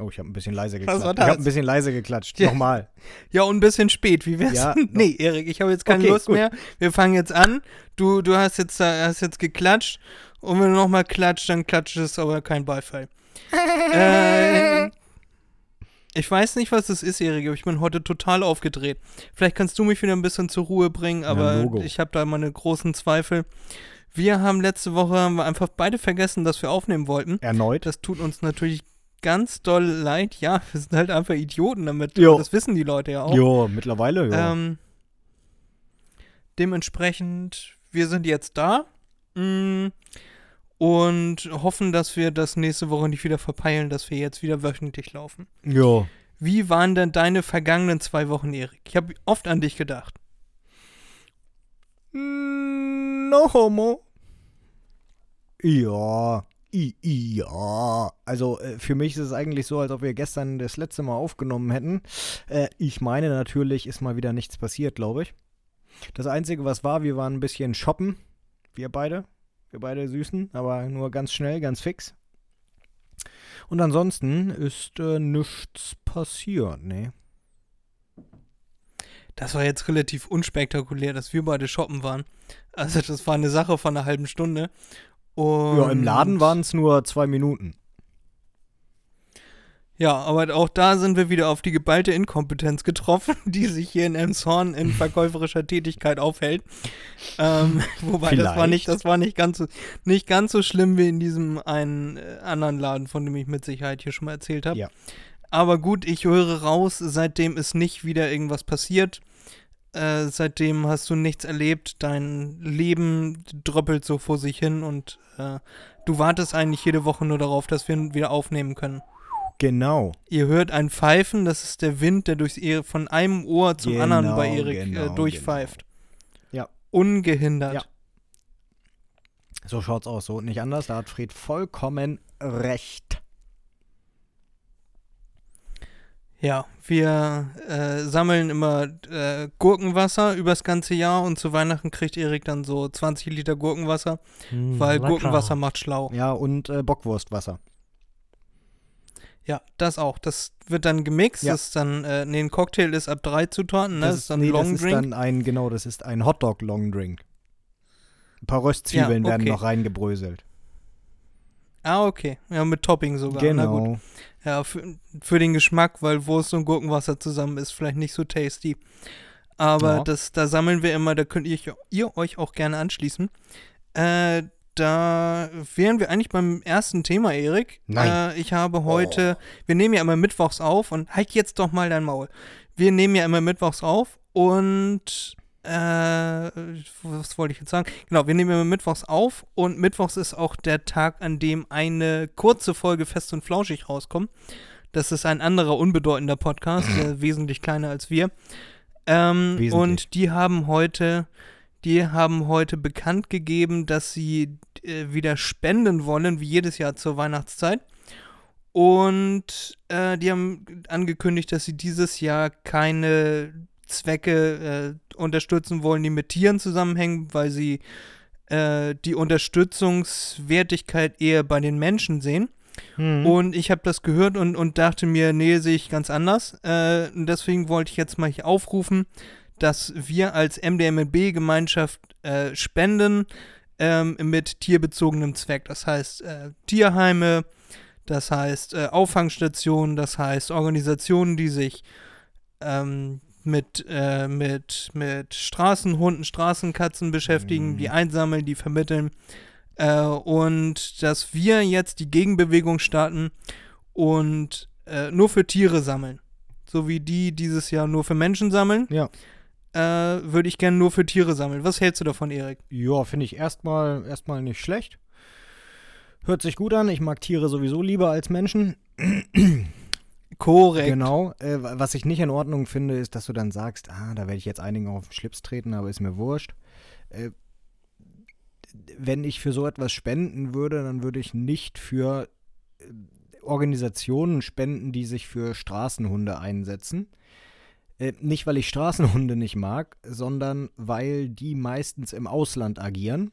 Oh, ich habe ein bisschen leise Was geklatscht. war Ich habe das? ein bisschen leise geklatscht. Ja. Nochmal. Ja, und ein bisschen spät. Wie wär's? Ja, nee, Erik, ich habe jetzt keine Okay, Lust gut. mehr. Wir fangen jetzt an. Du, du hast jetzt, äh, hast jetzt geklatscht. Und wenn du nochmal klatscht, dann klatscht es aber kein Beifall. äh, ich weiß nicht, was es ist, Erik, aber ich bin heute total aufgedreht. Vielleicht kannst du mich wieder ein bisschen zur Ruhe bringen, aber Logo. ich habe da meine großen Zweifel. Wir haben letzte Woche haben wir einfach beide vergessen, dass wir aufnehmen wollten. Erneut. Das tut uns natürlich ganz doll leid. Ja, wir sind halt einfach Idioten damit. Jo. Das wissen die Leute ja auch. Jo, mittlerweile, ja. Ähm, dementsprechend, wir sind jetzt da mm, und hoffen, dass wir das nächste Woche nicht wieder verpeilen, dass wir jetzt wieder wöchentlich laufen. jo. Wie waren denn deine vergangenen zwei Wochen, Erik? Ich habe oft an dich gedacht. No homo. Ja. I, ja. Also äh, für mich ist es eigentlich so, als ob wir gestern das letzte Mal aufgenommen hätten. Äh, ich meine natürlich, ist mal wieder nichts passiert, glaube ich. Das Einzige, was war, wir waren ein bisschen shoppen. Wir beide. Wir beide Süßen, aber nur ganz schnell, ganz fix. Und ansonsten ist äh, nichts passiert, ne? Das war jetzt relativ unspektakulär, dass wir beide shoppen waren. Also das war eine Sache von einer halben Stunde. Und Ja, im Laden waren es nur zwei Minuten. Ja, aber auch da sind wir wieder auf die geballte Inkompetenz getroffen, die sich hier in Elmshorn in verkäuferischer Tätigkeit aufhält. Ähm, wobei das war Vielleicht. nicht, das war nicht ganz so, nicht ganz so schlimm wie in diesem einen äh, anderen Laden, von dem ich mit Sicherheit hier schon mal erzählt habe. Ja. Aber gut, ich höre raus, seitdem ist nicht wieder irgendwas passiert. Äh, seitdem hast du nichts erlebt, dein Leben dröppelt so vor sich hin und äh, du wartest eigentlich jede Woche nur darauf, dass wir wieder aufnehmen können. Genau. Ihr hört ein Pfeifen, das ist der Wind, der durchs Ehr von einem Ohr zum Genau, anderen bei Erik genau, äh, durchpfeift. Ja. Ungehindert. Ja. So schaut's aus, so nicht anders. Da hat Fred vollkommen recht. Ja, wir äh, sammeln immer äh, Gurkenwasser übers ganze Jahr und zu Weihnachten kriegt Erik dann so 20 Liter Gurkenwasser, weil Gurkenwasser macht schlau. Ja, und äh, Bockwurstwasser. Ja, das auch. Das wird dann gemixt. Ja. Das ist dann, äh, nee, ein Cocktail ist ab drei Zutaten, ne? Das, ist dann nee, Long das ist Drink. dann ein, genau, das ist ein Hotdog Long Drink. Ein paar Röstzwiebeln Ja, werden okay. noch reingebröselt. ah, okay. Ja, mit Topping sogar. Na gut. Genau. Ja, für, für den Geschmack, weil Wurst und Gurkenwasser zusammen ist vielleicht nicht so tasty. Aber Ja. das, da sammeln wir immer, da könnt ihr, ihr euch auch gerne anschließen. Äh, da wären wir eigentlich beim ersten Thema, Erik. Nein. Äh, ich habe heute, wir nehmen ja immer mittwochs auf und halt jetzt doch mal dein Maul. Wir nehmen ja immer mittwochs auf und äh, was wollte ich jetzt sagen? Genau, wir nehmen immer mittwochs auf und mittwochs ist auch der Tag, an dem eine kurze Folge fest und flauschig rauskommt. Das ist ein anderer unbedeutender Podcast, der wesentlich kleiner als wir. Ähm, Wesentlich. und die haben heute, die haben heute bekannt gegeben, dass sie äh, wieder spenden wollen, wie jedes Jahr zur Weihnachtszeit. Und äh, die haben angekündigt, dass sie dieses Jahr keine Zwecke äh, unterstützen wollen, die mit Tieren zusammenhängen, weil sie äh, die Unterstützungswertigkeit eher bei den Menschen sehen. Hm. Und ich habe das gehört und, und dachte mir, nee, sehe ich ganz anders. Äh, deswegen wollte ich jetzt mal hier aufrufen, dass wir als MDMB-Gemeinschaft äh, spenden ähm, mit tierbezogenem Zweck. Das heißt äh, Tierheime, das heißt äh, Auffangstationen, das heißt Organisationen, die sich ähm, mit, äh, mit, mit Straßenhunden, Straßenkatzen beschäftigen, Mhm. die einsammeln, die vermitteln. Äh, und dass wir jetzt die Gegenbewegung starten und äh, nur für Tiere sammeln. So wie die dieses Jahr nur für Menschen sammeln, Ja. äh, würde ich gerne nur für Tiere sammeln. Was hältst du davon, Erik? Ja, finde ich erstmal erstmal nicht schlecht. Hört sich gut an. Ich mag Tiere sowieso lieber als Menschen. Korrekt. Genau. Äh, was ich nicht in Ordnung finde, ist, dass du dann sagst, ah, da werde ich jetzt einigen auf den Schlips treten, aber ist mir wurscht. Äh, wenn ich für so etwas spenden würde, dann würde ich nicht für äh, Organisationen spenden, die sich für Straßenhunde einsetzen. Äh, nicht, weil ich Straßenhunde nicht mag, sondern weil die meistens im Ausland agieren.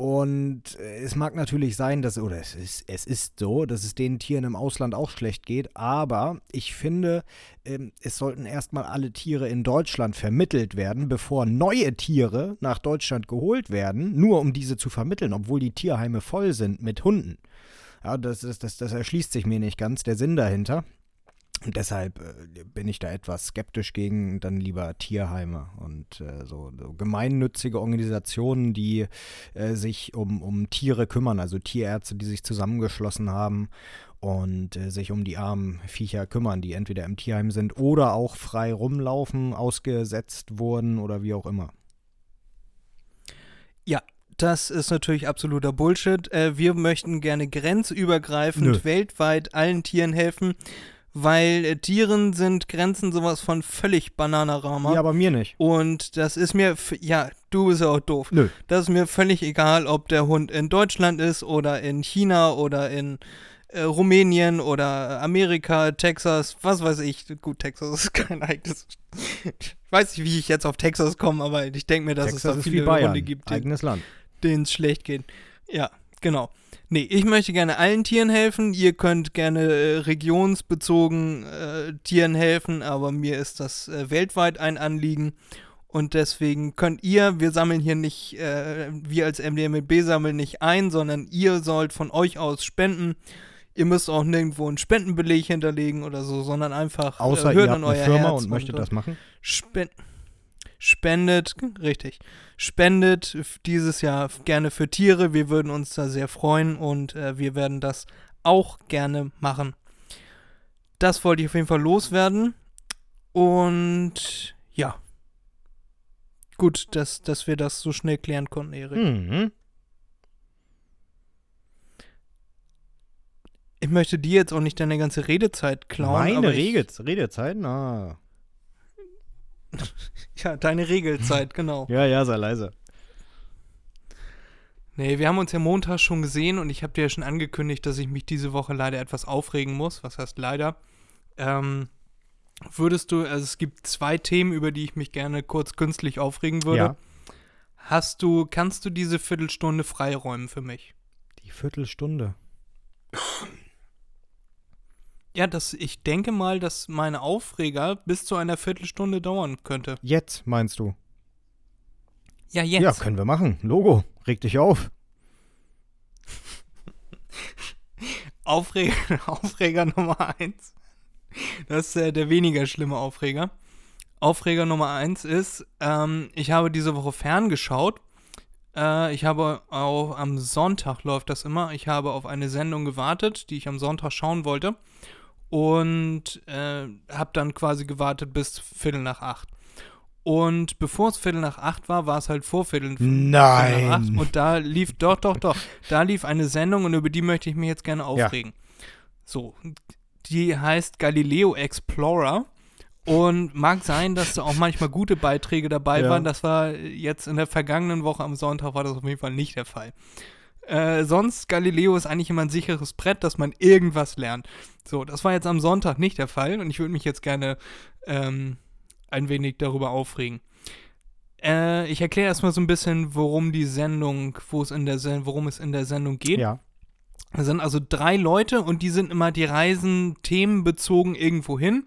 Und es mag natürlich sein, dass, oder es ist, es ist so, dass es den Tieren im Ausland auch schlecht geht, aber ich finde, ähm, es sollten erstmal alle Tiere in Deutschland vermittelt werden, bevor neue Tiere nach Deutschland geholt werden, nur um diese zu vermitteln, obwohl die Tierheime voll sind mit Hunden. Ja, das, das, das, das erschließt sich mir nicht ganz, der Sinn dahinter. Und deshalb äh, bin ich da etwas skeptisch gegen dann lieber Tierheime und äh, so, so, gemeinnützige Organisationen, die äh, sich um, um Tiere kümmern, also Tierärzte, die sich zusammengeschlossen haben und äh, sich um die armen Viecher kümmern, die entweder im Tierheim sind oder auch frei rumlaufen, ausgesetzt wurden oder wie auch immer. Ja, das ist natürlich absoluter Bullshit. Äh, wir möchten gerne grenzübergreifend Nö. weltweit allen Tieren helfen weil äh, Tieren sind Grenzen sowas von völlig Bananarama. Ja, aber mir nicht. Und das ist mir, ja, du bist ja auch doof. Nö. Das ist mir völlig egal, ob der Hund in Deutschland ist oder in China oder in äh, Rumänien oder Amerika, Texas, was weiß ich. Gut, Texas ist kein eigenes. ich weiß nicht, wie ich jetzt auf Texas komme, aber ich denke mir, dass Texas es da viele Hunde gibt, denen es schlecht geht. Ja, genau. Nee, ich möchte gerne allen Tieren helfen. Ihr könnt gerne äh, regionsbezogen äh, Tieren helfen, aber mir ist das äh, weltweit ein Anliegen. Und deswegen könnt ihr, wir sammeln hier nicht, äh, wir als MDMB sammeln nicht ein, sondern ihr sollt von euch aus spenden. Ihr müsst auch nirgendwo einen Spendenbeleg hinterlegen oder so, sondern einfach äh, Außer hört ihr habt an euer eine Firma Herz und möchtet und, das machen. Spenden spendet, richtig, spendet dieses Jahr gerne für Tiere. Wir würden uns da sehr freuen und äh, wir werden das auch gerne machen. Das wollte ich auf jeden Fall loswerden. Und ja. Gut, dass, dass wir das so schnell klären konnten, Erik. Mhm. Ich möchte dir jetzt auch nicht deine ganze Redezeit klauen. Meine Redezeit? Na. ja, deine Regelzeit, genau. ja, ja, sei leise. Nee, wir haben uns ja Montag schon gesehen und ich habe dir ja schon angekündigt, dass ich mich diese Woche leider etwas aufregen muss. Was heißt leider? Ähm, würdest du, also es gibt zwei Themen, über die ich mich gerne kurz künstlich aufregen würde. Ja. Hast du, kannst du diese Viertelstunde freiräumen für mich? Die Viertelstunde. Ja, das, ich denke mal, dass meine Aufreger bis zu einer Viertelstunde dauern könnte. Jetzt, meinst du? Ja, jetzt. Ja, können wir machen. Logo, reg dich auf. Aufreger, Aufreger Nummer eins. Das ist äh, der weniger schlimme Aufreger. Aufreger Nummer eins ist, ähm, ich habe diese Woche ferngeschaut. Äh, ich habe auch am Sonntag läuft das immer. Ich habe auf eine Sendung gewartet, die ich am Sonntag schauen wollte und äh, habe dann quasi gewartet bis Viertel nach acht. Und bevor es Viertel nach acht war, war es halt vor Viertel, Nein. Viertel nach acht. Und da lief, doch, doch, doch, da lief eine Sendung und über die möchte ich mich jetzt gerne aufregen. Ja. So, die heißt Galileo Explorer. Und mag sein, dass da auch manchmal gute Beiträge dabei ja. waren. Das war jetzt in der vergangenen Woche am Sonntag war das auf jeden Fall nicht der Fall. Äh, sonst, Galileo ist eigentlich immer ein sicheres Brett, dass man irgendwas lernt. So, das war jetzt am Sonntag nicht der Fall und ich würde mich jetzt gerne ähm, ein wenig darüber aufregen. Äh, ich erkläre erstmal so ein bisschen, worum die Sendung, wo es in der Sen worum es in der Sendung geht. Ja. Es sind also drei Leute und die sind immer, die reisen themenbezogen irgendwo hin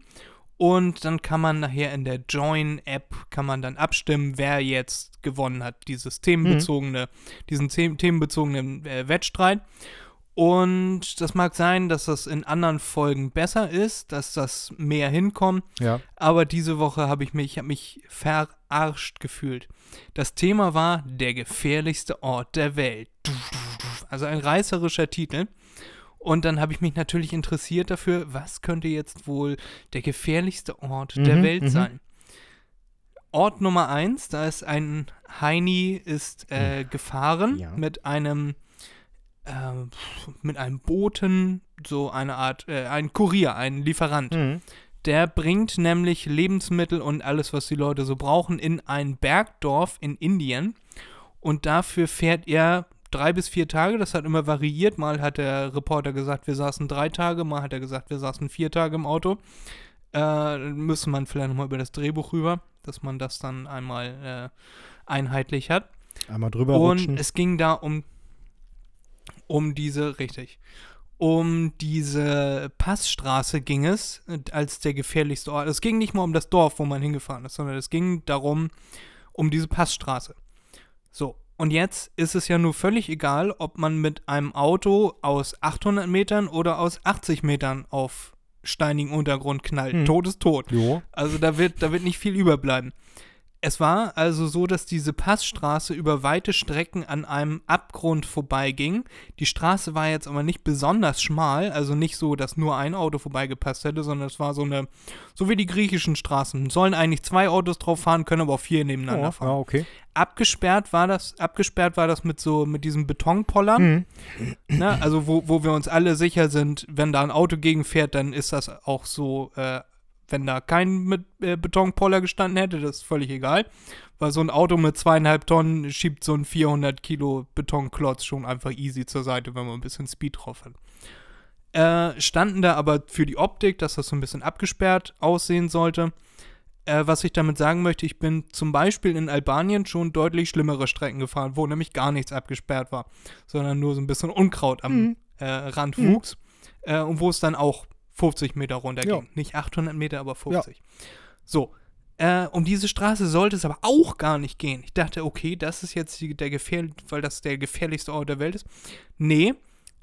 und dann kann man nachher in der Join-App kann man dann abstimmen, wer jetzt gewonnen hat, dieses themenbezogene, mhm. diesen themenbezogenen äh, Wettstreit. Und das mag sein, dass das in anderen Folgen besser ist, dass das mehr hinkommt. Ja. Aber diese Woche habe ich mich, ich habe mich verarscht gefühlt. Das Thema war der gefährlichste Ort der Welt. Also ein reißerischer Titel. Und dann habe ich mich natürlich interessiert dafür, was könnte jetzt wohl der gefährlichste Ort mhm, der Welt mhm. sein. Ort Nummer eins, da ist ein Heini ist äh, hm. gefahren ja. mit einem äh, mit einem Boten, so eine Art, äh, ein Kurier, ein Lieferant. Mhm. Der bringt nämlich Lebensmittel und alles, was die Leute so brauchen, in ein Bergdorf in Indien. Und dafür fährt er drei bis vier Tage, das hat immer variiert. Mal hat der Reporter gesagt, wir saßen drei Tage, mal hat er gesagt, wir saßen vier Tage im Auto. Äh, müsste man vielleicht nochmal über das Drehbuch rüber, dass man das dann einmal äh, einheitlich hat. Einmal drüber Und rutschen. es ging da um, um diese, richtig, um diese Passstraße ging es äh, als der gefährlichste Ort. Es ging nicht mal um das Dorf, wo man hingefahren ist, sondern es ging darum, um diese Passstraße. So, und jetzt ist es ja nur völlig egal, ob man mit einem Auto aus 800 Metern oder aus 80 Metern auf steinigen Untergrund knallt. Hm. Tod ist tot. Jo. Also da wird, da wird nicht viel überbleiben. Es war also so, dass diese Passstraße über weite Strecken an einem Abgrund vorbeiging. Die Straße war jetzt aber nicht besonders schmal, also nicht so, dass nur ein Auto vorbeigepasst hätte, sondern es war so eine, so wie die griechischen Straßen. Sollen eigentlich zwei Autos drauf fahren, können aber auch vier nebeneinander Ja, fahren. ja, okay. Abgesperrt war das, abgesperrt war das mit so, mit diesem Betonpollern. Mhm. Ne? Also wo, wo wir uns alle sicher sind, wenn da ein Auto gegenfährt, dann ist das auch so, äh, wenn da kein mit, äh, Betonpoller gestanden hätte, das ist völlig egal. Weil so ein Auto mit zweieinhalb Tonnen schiebt so ein 400 Kilo Betonklotz schon einfach easy zur Seite, wenn man ein bisschen Speed drauf hat. Äh, standen da aber für die Optik, dass das so ein bisschen abgesperrt aussehen sollte. Äh, was ich damit sagen möchte, ich bin zum Beispiel in Albanien schon deutlich schlimmere Strecken gefahren, wo nämlich gar nichts abgesperrt war, sondern nur so ein bisschen Unkraut am Mhm. äh, Rand Mhm. wuchs äh, und wo es dann auch 50 Meter runter Ja. ging. Nicht 800 Meter, aber 50. So, äh, um diese Straße sollte es aber auch gar nicht gehen. Ich dachte, okay, das ist jetzt die, der gefähr weil das der gefährlichste Ort der Welt ist. Nee,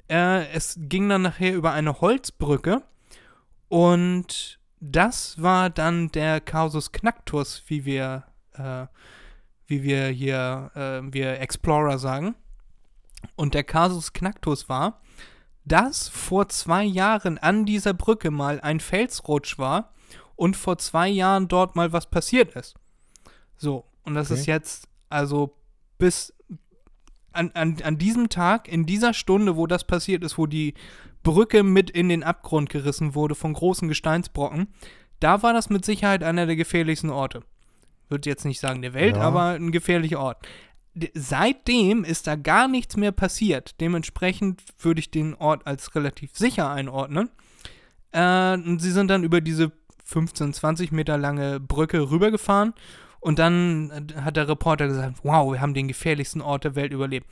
äh, es ging dann nachher über eine Holzbrücke und das war dann der Causus Knacktus, wie wir, äh, wie wir hier, äh, wir Explorer sagen. Und der Casus Knacktus war, dass vor zwei Jahren an dieser Brücke mal ein Felsrutsch war und vor zwei Jahren dort mal was passiert ist. So, und das Okay. ist jetzt, also bis an, an, an diesem Tag, in dieser Stunde, wo das passiert ist, wo die Brücke mit in den Abgrund gerissen wurde von großen Gesteinsbrocken, da war das mit Sicherheit einer der gefährlichsten Orte. Würde jetzt nicht sagen der Welt, Ja. aber ein gefährlicher Ort. Seitdem ist da gar nichts mehr passiert. Dementsprechend würde ich den Ort als relativ sicher einordnen. Äh, und sie sind dann über diese 15, 20 Meter lange Brücke rübergefahren und dann hat der Reporter gesagt, wow, wir haben den gefährlichsten Ort der Welt überlebt.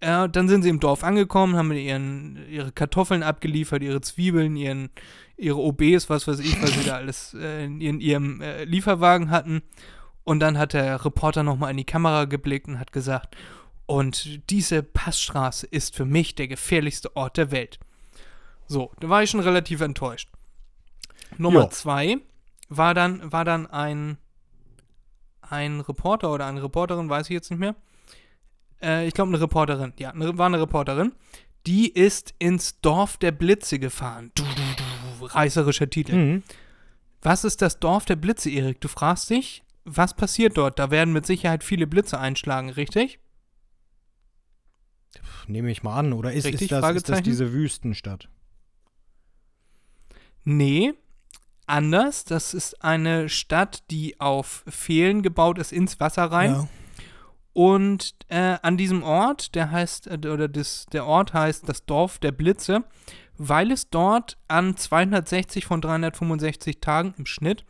Äh, dann sind sie im Dorf angekommen, haben ihren, ihre Kartoffeln abgeliefert, ihre Zwiebeln, ihren, ihre OBs, was weiß ich, was sie da alles äh, in, in ihrem äh, Lieferwagen hatten. Und dann hat der Reporter nochmal in die Kamera geblickt und hat gesagt, und diese Passstraße ist für mich der gefährlichste Ort der Welt. So, da war ich schon relativ enttäuscht. Nummer Ja. zwei war dann, war dann ein, ein Reporter oder eine Reporterin, weiß ich jetzt nicht mehr. Äh, ich glaube, eine Reporterin. Ja, eine, war eine Reporterin. Die ist ins Dorf der Blitze gefahren. Du, du, du, reißerischer Titel. Mhm. Was ist das Dorf der Blitze, Erik? Du fragst dich, was passiert dort? Da werden mit Sicherheit viele Blitze einschlagen, richtig? Nehme ich mal an. Oder ist, Richtig, ist, das, ist das diese Wüstenstadt? Nee, anders. Das ist eine Stadt, die auf Pfählen gebaut ist, ins Wasser rein. Ja. Und äh, an diesem Ort, der heißt, äh, oder das, der Ort heißt das Dorf der Blitze, weil es dort an 260 von 365 Tagen im Schnitt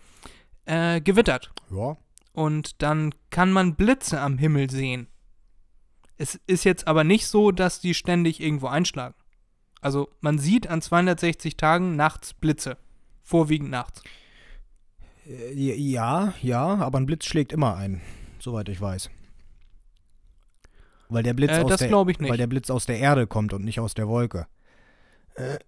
äh, gewittert. ja. Und dann kann man Blitze am Himmel sehen. Es ist jetzt aber nicht so, dass die ständig irgendwo einschlagen. Also man sieht an 260 Tagen nachts Blitze. Vorwiegend nachts. Äh, Ja, ja, aber ein Blitz schlägt immer ein, soweit ich weiß. Weil der Blitz Äh, aus der weil der Blitz aus der Erde kommt und nicht aus der Wolke. Äh,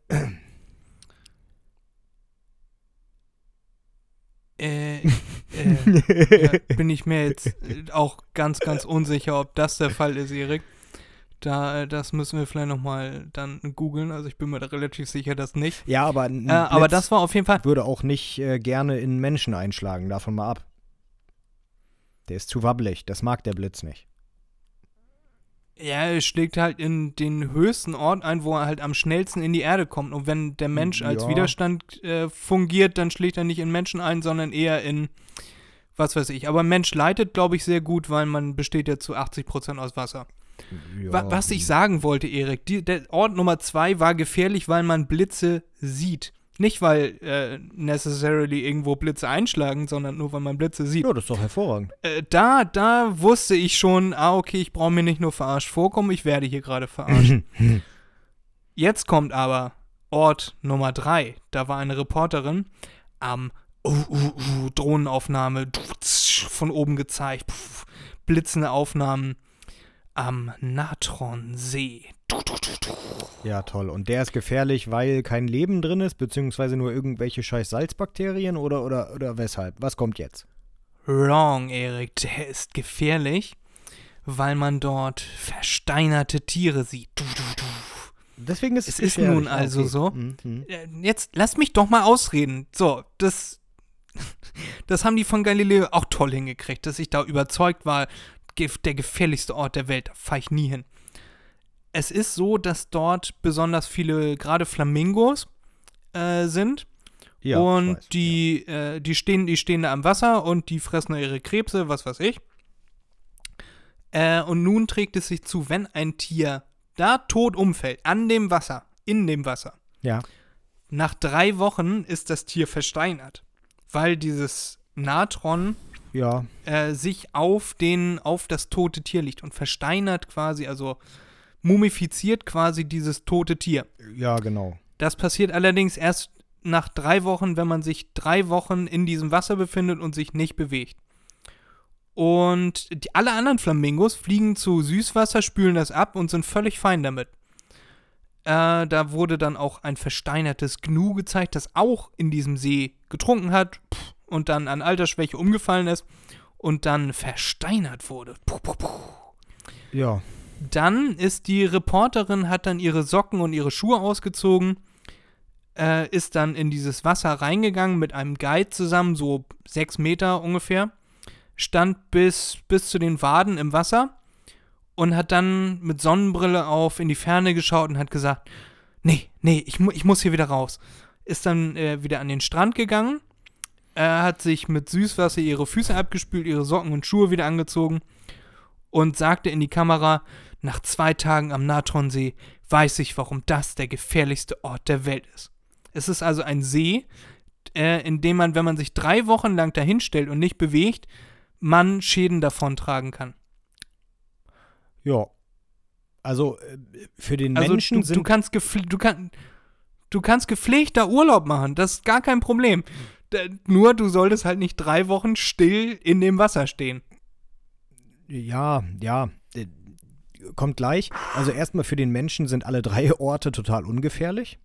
äh, ja, bin ich mir jetzt äh, auch ganz, ganz unsicher, ob das der Fall ist, Erik. Da, äh, das müssen wir vielleicht nochmal dann googeln. Also ich bin mir da relativ sicher, dass nicht. Ja, aber Äh, aber das war auf jeden Fall. würde auch nicht äh, gerne in Menschen einschlagen, davon mal ab. Der ist zu wabbelig, das mag der Blitz nicht. Ja, er schlägt halt in den höchsten Ort ein, wo er halt am schnellsten in die Erde kommt. Und wenn der Mensch als Ja. Widerstand äh, fungiert, dann schlägt er nicht in Menschen ein, sondern eher in, was weiß ich. Aber Mensch leitet, glaube ich, sehr gut, weil man besteht ja zu 80% aus Wasser. Ja, Wa was ich sagen wollte, Erik, die, der Ort Nummer zwei war gefährlich, weil man Blitze sieht. Nicht, weil äh, necessarily irgendwo Blitze einschlagen, sondern nur, weil man Blitze sieht. Ja, das ist doch hervorragend. Äh, da, da wusste ich schon, ah, okay, ich brauche mir nicht nur verarscht vorkommen, ich werde hier gerade verarscht. Jetzt kommt aber Ort Nummer drei. Da war eine Reporterin am uh, uh, uh, Drohnenaufnahme von oben gezeigt, pf, blitzende Aufnahmen am Natronsee. Ja, toll. Und der ist gefährlich, weil kein Leben drin ist, beziehungsweise nur irgendwelche scheiß Salzbakterien oder, oder, oder weshalb? Was kommt jetzt? Wrong, Erik. Der ist gefährlich, weil man dort versteinerte Tiere sieht. Deswegen ist es es ist nun also okay. so. Mhm. Jetzt lass mich doch mal ausreden. So, das, das haben die von Galileo auch toll hingekriegt, dass ich da überzeugt war, der gefährlichste Ort der Welt. Da fahre ich nie hin. Es ist so, dass dort besonders viele, gerade Flamingos äh, sind. Ja, und weiß, die, ja. äh, die, stehen, die stehen da am Wasser und die fressen da ihre Krebse, was weiß ich. Äh, und nun trägt es sich zu, wenn ein Tier da tot umfällt, an dem Wasser, in dem Wasser. Ja. Nach drei Wochen ist das Tier versteinert, weil dieses Natron ja. äh, sich auf, den, auf das tote Tier liegt und versteinert quasi, also mumifiziert quasi dieses tote Tier. Ja, genau. Das passiert allerdings erst nach drei Wochen, wenn man sich drei Wochen in diesem Wasser befindet und sich nicht bewegt. Und die, alle anderen Flamingos fliegen zu Süßwasser, spülen das ab und sind völlig fein damit. Äh, da wurde dann auch ein versteinertes Gnu gezeigt, das auch in diesem See getrunken hat und dann an Altersschwäche umgefallen ist und dann versteinert wurde. Puh, puh, puh. Ja. Dann ist die Reporterin, hat dann ihre Socken und ihre Schuhe ausgezogen, äh, ist dann in dieses Wasser reingegangen mit einem Guide zusammen, so sechs Meter ungefähr stand bis, bis zu den Waden im Wasser und hat dann mit Sonnenbrille auf in die Ferne geschaut und hat gesagt, nee, nee, ich, mu ich muss hier wieder raus. Ist dann äh, wieder an den Strand gegangen, Er hat sich mit Süßwasser ihre Füße abgespült, ihre Socken und Schuhe wieder angezogen und sagte in die Kamera, nach zwei Tagen am Natronsee weiß ich, warum das der gefährlichste Ort der Welt ist. Es ist also ein See, äh, in dem man, wenn man sich drei Wochen lang dahinstellt und nicht bewegt, man Schäden davontragen kann. Ja. Also äh, für den also Menschen du, sind du kannst du kann, du kannst gepflegter Urlaub machen, das ist gar kein Problem. Nur du solltest halt nicht drei Wochen still in dem Wasser stehen. Ja, ja, äh, kommt gleich. Also erstmal für den Menschen sind alle drei Orte total ungefährlich.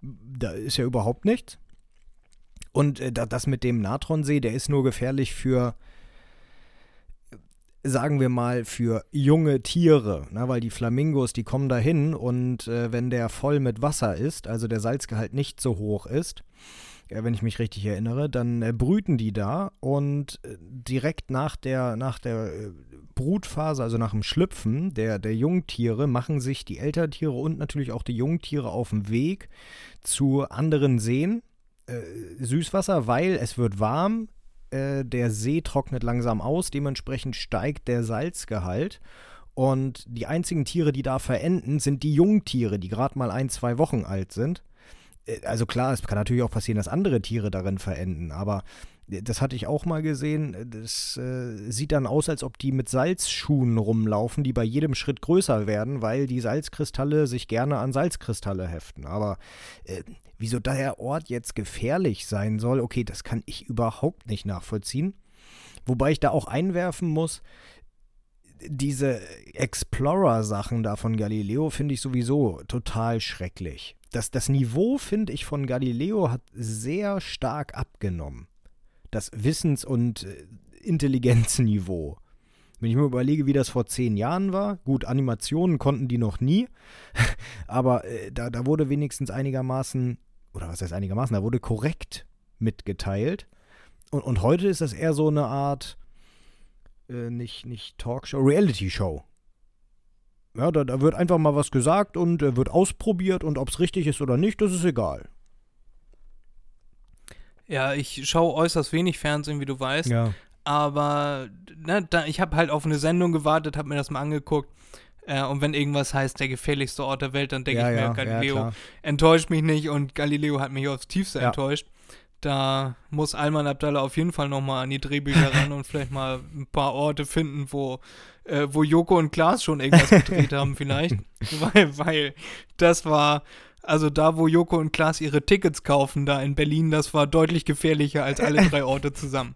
Da ist ja überhaupt nichts. Und äh, das mit dem Natronsee, der ist nur gefährlich für sagen wir mal, für junge Tiere, ne, weil die Flamingos, die kommen dahin und äh, wenn der voll mit Wasser ist, also der Salzgehalt nicht so hoch ist, äh, wenn ich mich richtig erinnere, dann äh, brüten die da und äh, direkt nach der, nach der Brutphase, also nach dem Schlüpfen der, der Jungtiere, machen sich die Elterntiere und natürlich auch die Jungtiere auf den Weg zu anderen Seen, Süßwasser, weil es wird warm, äh, der See trocknet langsam aus, dementsprechend steigt der Salzgehalt. Und die einzigen Tiere, die da verenden, sind die Jungtiere, die gerade mal ein, zwei Wochen alt sind. Äh, also klar, es kann natürlich auch passieren, dass andere Tiere darin verenden, aber das hatte ich auch mal gesehen. Das äh, sieht dann aus, als ob die mit Salzschuhen rumlaufen, die bei jedem Schritt größer werden, weil die Salzkristalle sich gerne an Salzkristalle heften. Aber äh, Wieso der Ort jetzt gefährlich sein soll, okay, das kann ich überhaupt nicht nachvollziehen. Wobei ich da auch einwerfen muss, diese Explorer-Sachen da von Galileo finde ich sowieso total schrecklich. Das, das Niveau, finde ich, von Galileo hat sehr stark abgenommen. Das Wissens- und äh, Intelligenzniveau. Wenn ich mir überlege, wie das vor zehn Jahren war, gut, Animationen konnten die noch nie, aber äh, da, da wurde wenigstens einigermaßen oder was heißt einigermaßen, da wurde korrekt mitgeteilt. Und, und heute ist das eher so eine Art, äh, nicht, nicht Talkshow, Reality-Show. Ja, da, da, wird einfach mal was gesagt und äh, wird ausprobiert und ob es richtig ist oder nicht, das ist egal. Ja, ich schaue äußerst wenig Fernsehen, wie du weißt. Ja. Aber ne, da, ich habe halt auf eine Sendung gewartet, habe mir das mal angeguckt. Äh, und wenn irgendwas heißt, der gefährlichste Ort der Welt, dann denke Ja, ich mir, ja, Galileo ja, enttäuscht mich nicht und Galileo hat mich aufs Tiefste enttäuscht. Da muss Alman Abdallah auf jeden Fall nochmal an die Drehbücher ran und vielleicht mal ein paar Orte finden, wo, äh, wo Joko und Klaas schon irgendwas gedreht haben, vielleicht. Weil, weil das war, also da, wo Joko und Klaas ihre Tickets kaufen, da in Berlin, das war deutlich gefährlicher als alle drei Orte zusammen.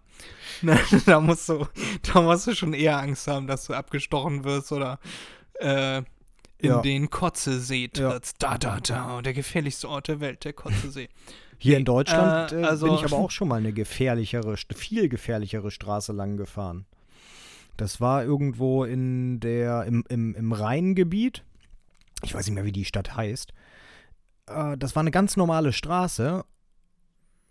Ne, da, musst du, da musst du schon eher Angst haben, dass du abgestochen wirst oder äh, in Ja. den Kotzesee Ja. trittst. Da, da, da. Der gefährlichste Ort der Welt, der Kotzesee. Hier in Deutschland Äh, äh, also- bin ich aber auch schon mal eine gefährlichere, viel gefährlichere Straße lang gefahren. Das war irgendwo in der, im, im, im Rheingebiet. Ich weiß nicht mehr, wie die Stadt heißt. Äh, das war eine ganz normale Straße.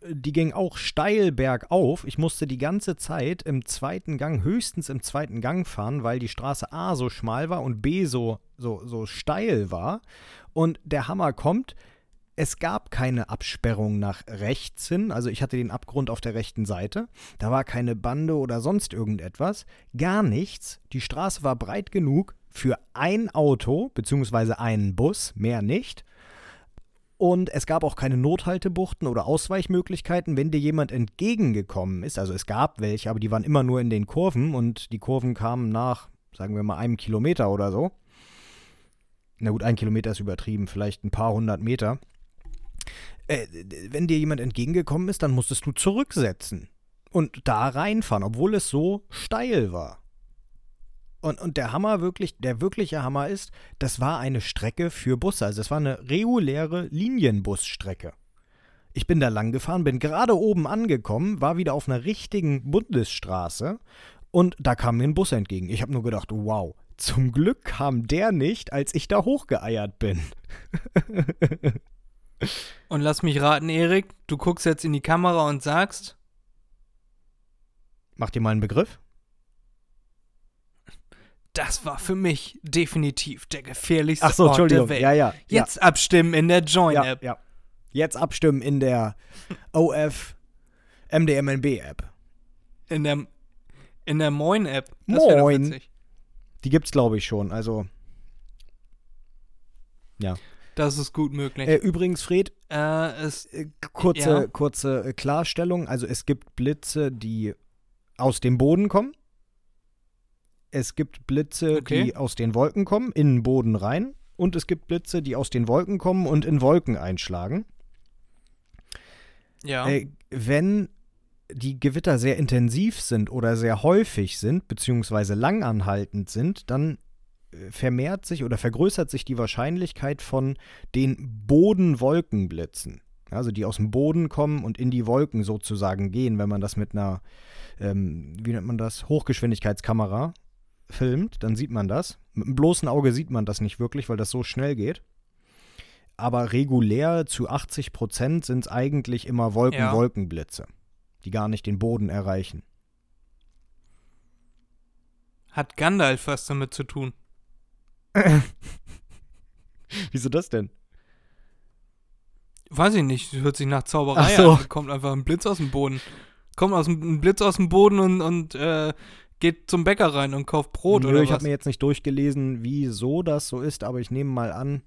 Die ging auch steil bergauf. Ich musste die ganze Zeit im zweiten Gang, höchstens im zweiten Gang fahren, weil die Straße A so schmal war und B so, so, so steil war. Und der Hammer kommt, es gab keine Absperrung nach rechts hin, also ich hatte den Abgrund auf der rechten Seite. Da war keine Bande oder sonst irgendetwas. Gar nichts. Die Straße war breit genug für ein Auto bzw. einen Bus, mehr nicht. Und es gab auch keine Nothaltebuchten oder Ausweichmöglichkeiten, wenn dir jemand entgegengekommen ist. Also es gab welche, aber die waren immer nur in den Kurven und die Kurven kamen nach, sagen wir mal, einem Kilometer oder so. Na gut, ein Kilometer ist übertrieben, vielleicht ein paar hundert Meter. Äh, wenn dir jemand entgegengekommen ist, dann musstest du zurücksetzen und da reinfahren, obwohl es so steil war. Und, und der Hammer wirklich, der wirkliche Hammer ist, das war eine Strecke für Busse. Also es war eine reguläre Linienbusstrecke. Ich bin da lang gefahren, bin gerade oben angekommen, war wieder auf einer richtigen Bundesstraße und da kam mir ein Bus entgegen. Ich habe nur gedacht, wow, zum Glück kam der nicht, als ich da hochgeeiert bin. Und lass mich raten, Erik, du guckst jetzt in die Kamera und sagst, Macht ihr mal einen Begriff? Das war für mich definitiv der gefährlichste Ach so, Ort der Welt. Ja, ja. Jetzt abstimmen in der ja, Join-App. ja. Jetzt abstimmen in der OF MDMNB-App. In der, in der Moin-App. Moin. Die gibt's, glaube ich, schon. Also, Das ist gut möglich. äh, übrigens, Fred, Äh, es, äh, kurze, Ja. kurze äh, Klarstellung. Also, es gibt Blitze, die aus dem Boden kommen. Es gibt Blitze, Okay. die aus den Wolken kommen, in den Boden rein. Und es gibt Blitze, die aus den Wolken kommen und in Wolken einschlagen. ja. Äh, wenn die Gewitter sehr intensiv sind oder sehr häufig sind, beziehungsweise langanhaltend sind, dann äh, vermehrt sich oder vergrößert sich die Wahrscheinlichkeit von den Bodenwolkenblitzen. Also die aus dem Boden kommen und in die Wolken sozusagen gehen, wenn man das mit einer, ähm, wie nennt man das, Hochgeschwindigkeitskamera filmt, dann sieht man das. Mit dem bloßen Auge sieht man das nicht wirklich, weil das so schnell geht. Aber regulär zu 80 Prozent sind es eigentlich immer Ja. Wolken-Wolkenblitze, die gar nicht den Boden erreichen. Hat Gandalf was damit zu tun? Wieso das denn? Weiß ich nicht, hört sich nach Zauberei so. an. Kommt einfach ein Blitz aus dem Boden. Kommt aus dem, ein Blitz aus dem Boden und, und äh, geht zum Bäcker rein und kauft Brot Nö, oder ich habe mir jetzt nicht durchgelesen, wieso das so ist, aber ich nehme mal an,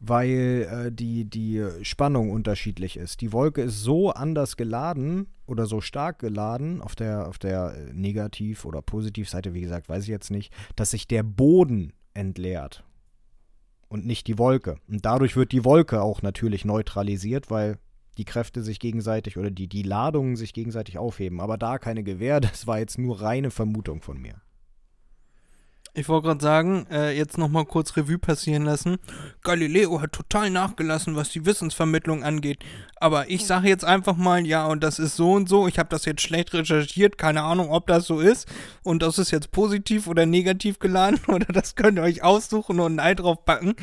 weil äh, die, die Spannung unterschiedlich ist. Die Wolke ist so anders geladen oder so stark geladen auf der, auf der äh, Negativ- oder Positivseite, wie gesagt, weiß ich jetzt nicht, dass sich der Boden entleert und nicht die Wolke. Und dadurch wird die Wolke auch natürlich neutralisiert, weil die Kräfte sich gegenseitig oder die, die Ladungen sich gegenseitig aufheben. Aber da keine Gewähr, das war jetzt nur reine Vermutung von mir. Ich wollte gerade sagen, äh, jetzt nochmal kurz Revue passieren lassen. Galileo hat total nachgelassen, was die Wissensvermittlung angeht. Aber ich sage jetzt einfach mal, ja, und das ist so und so. Ich habe das jetzt schlecht recherchiert, keine Ahnung, ob das so ist. Und das ist jetzt positiv oder negativ geladen. Oder das könnt ihr euch aussuchen und ein Ei drauf packen.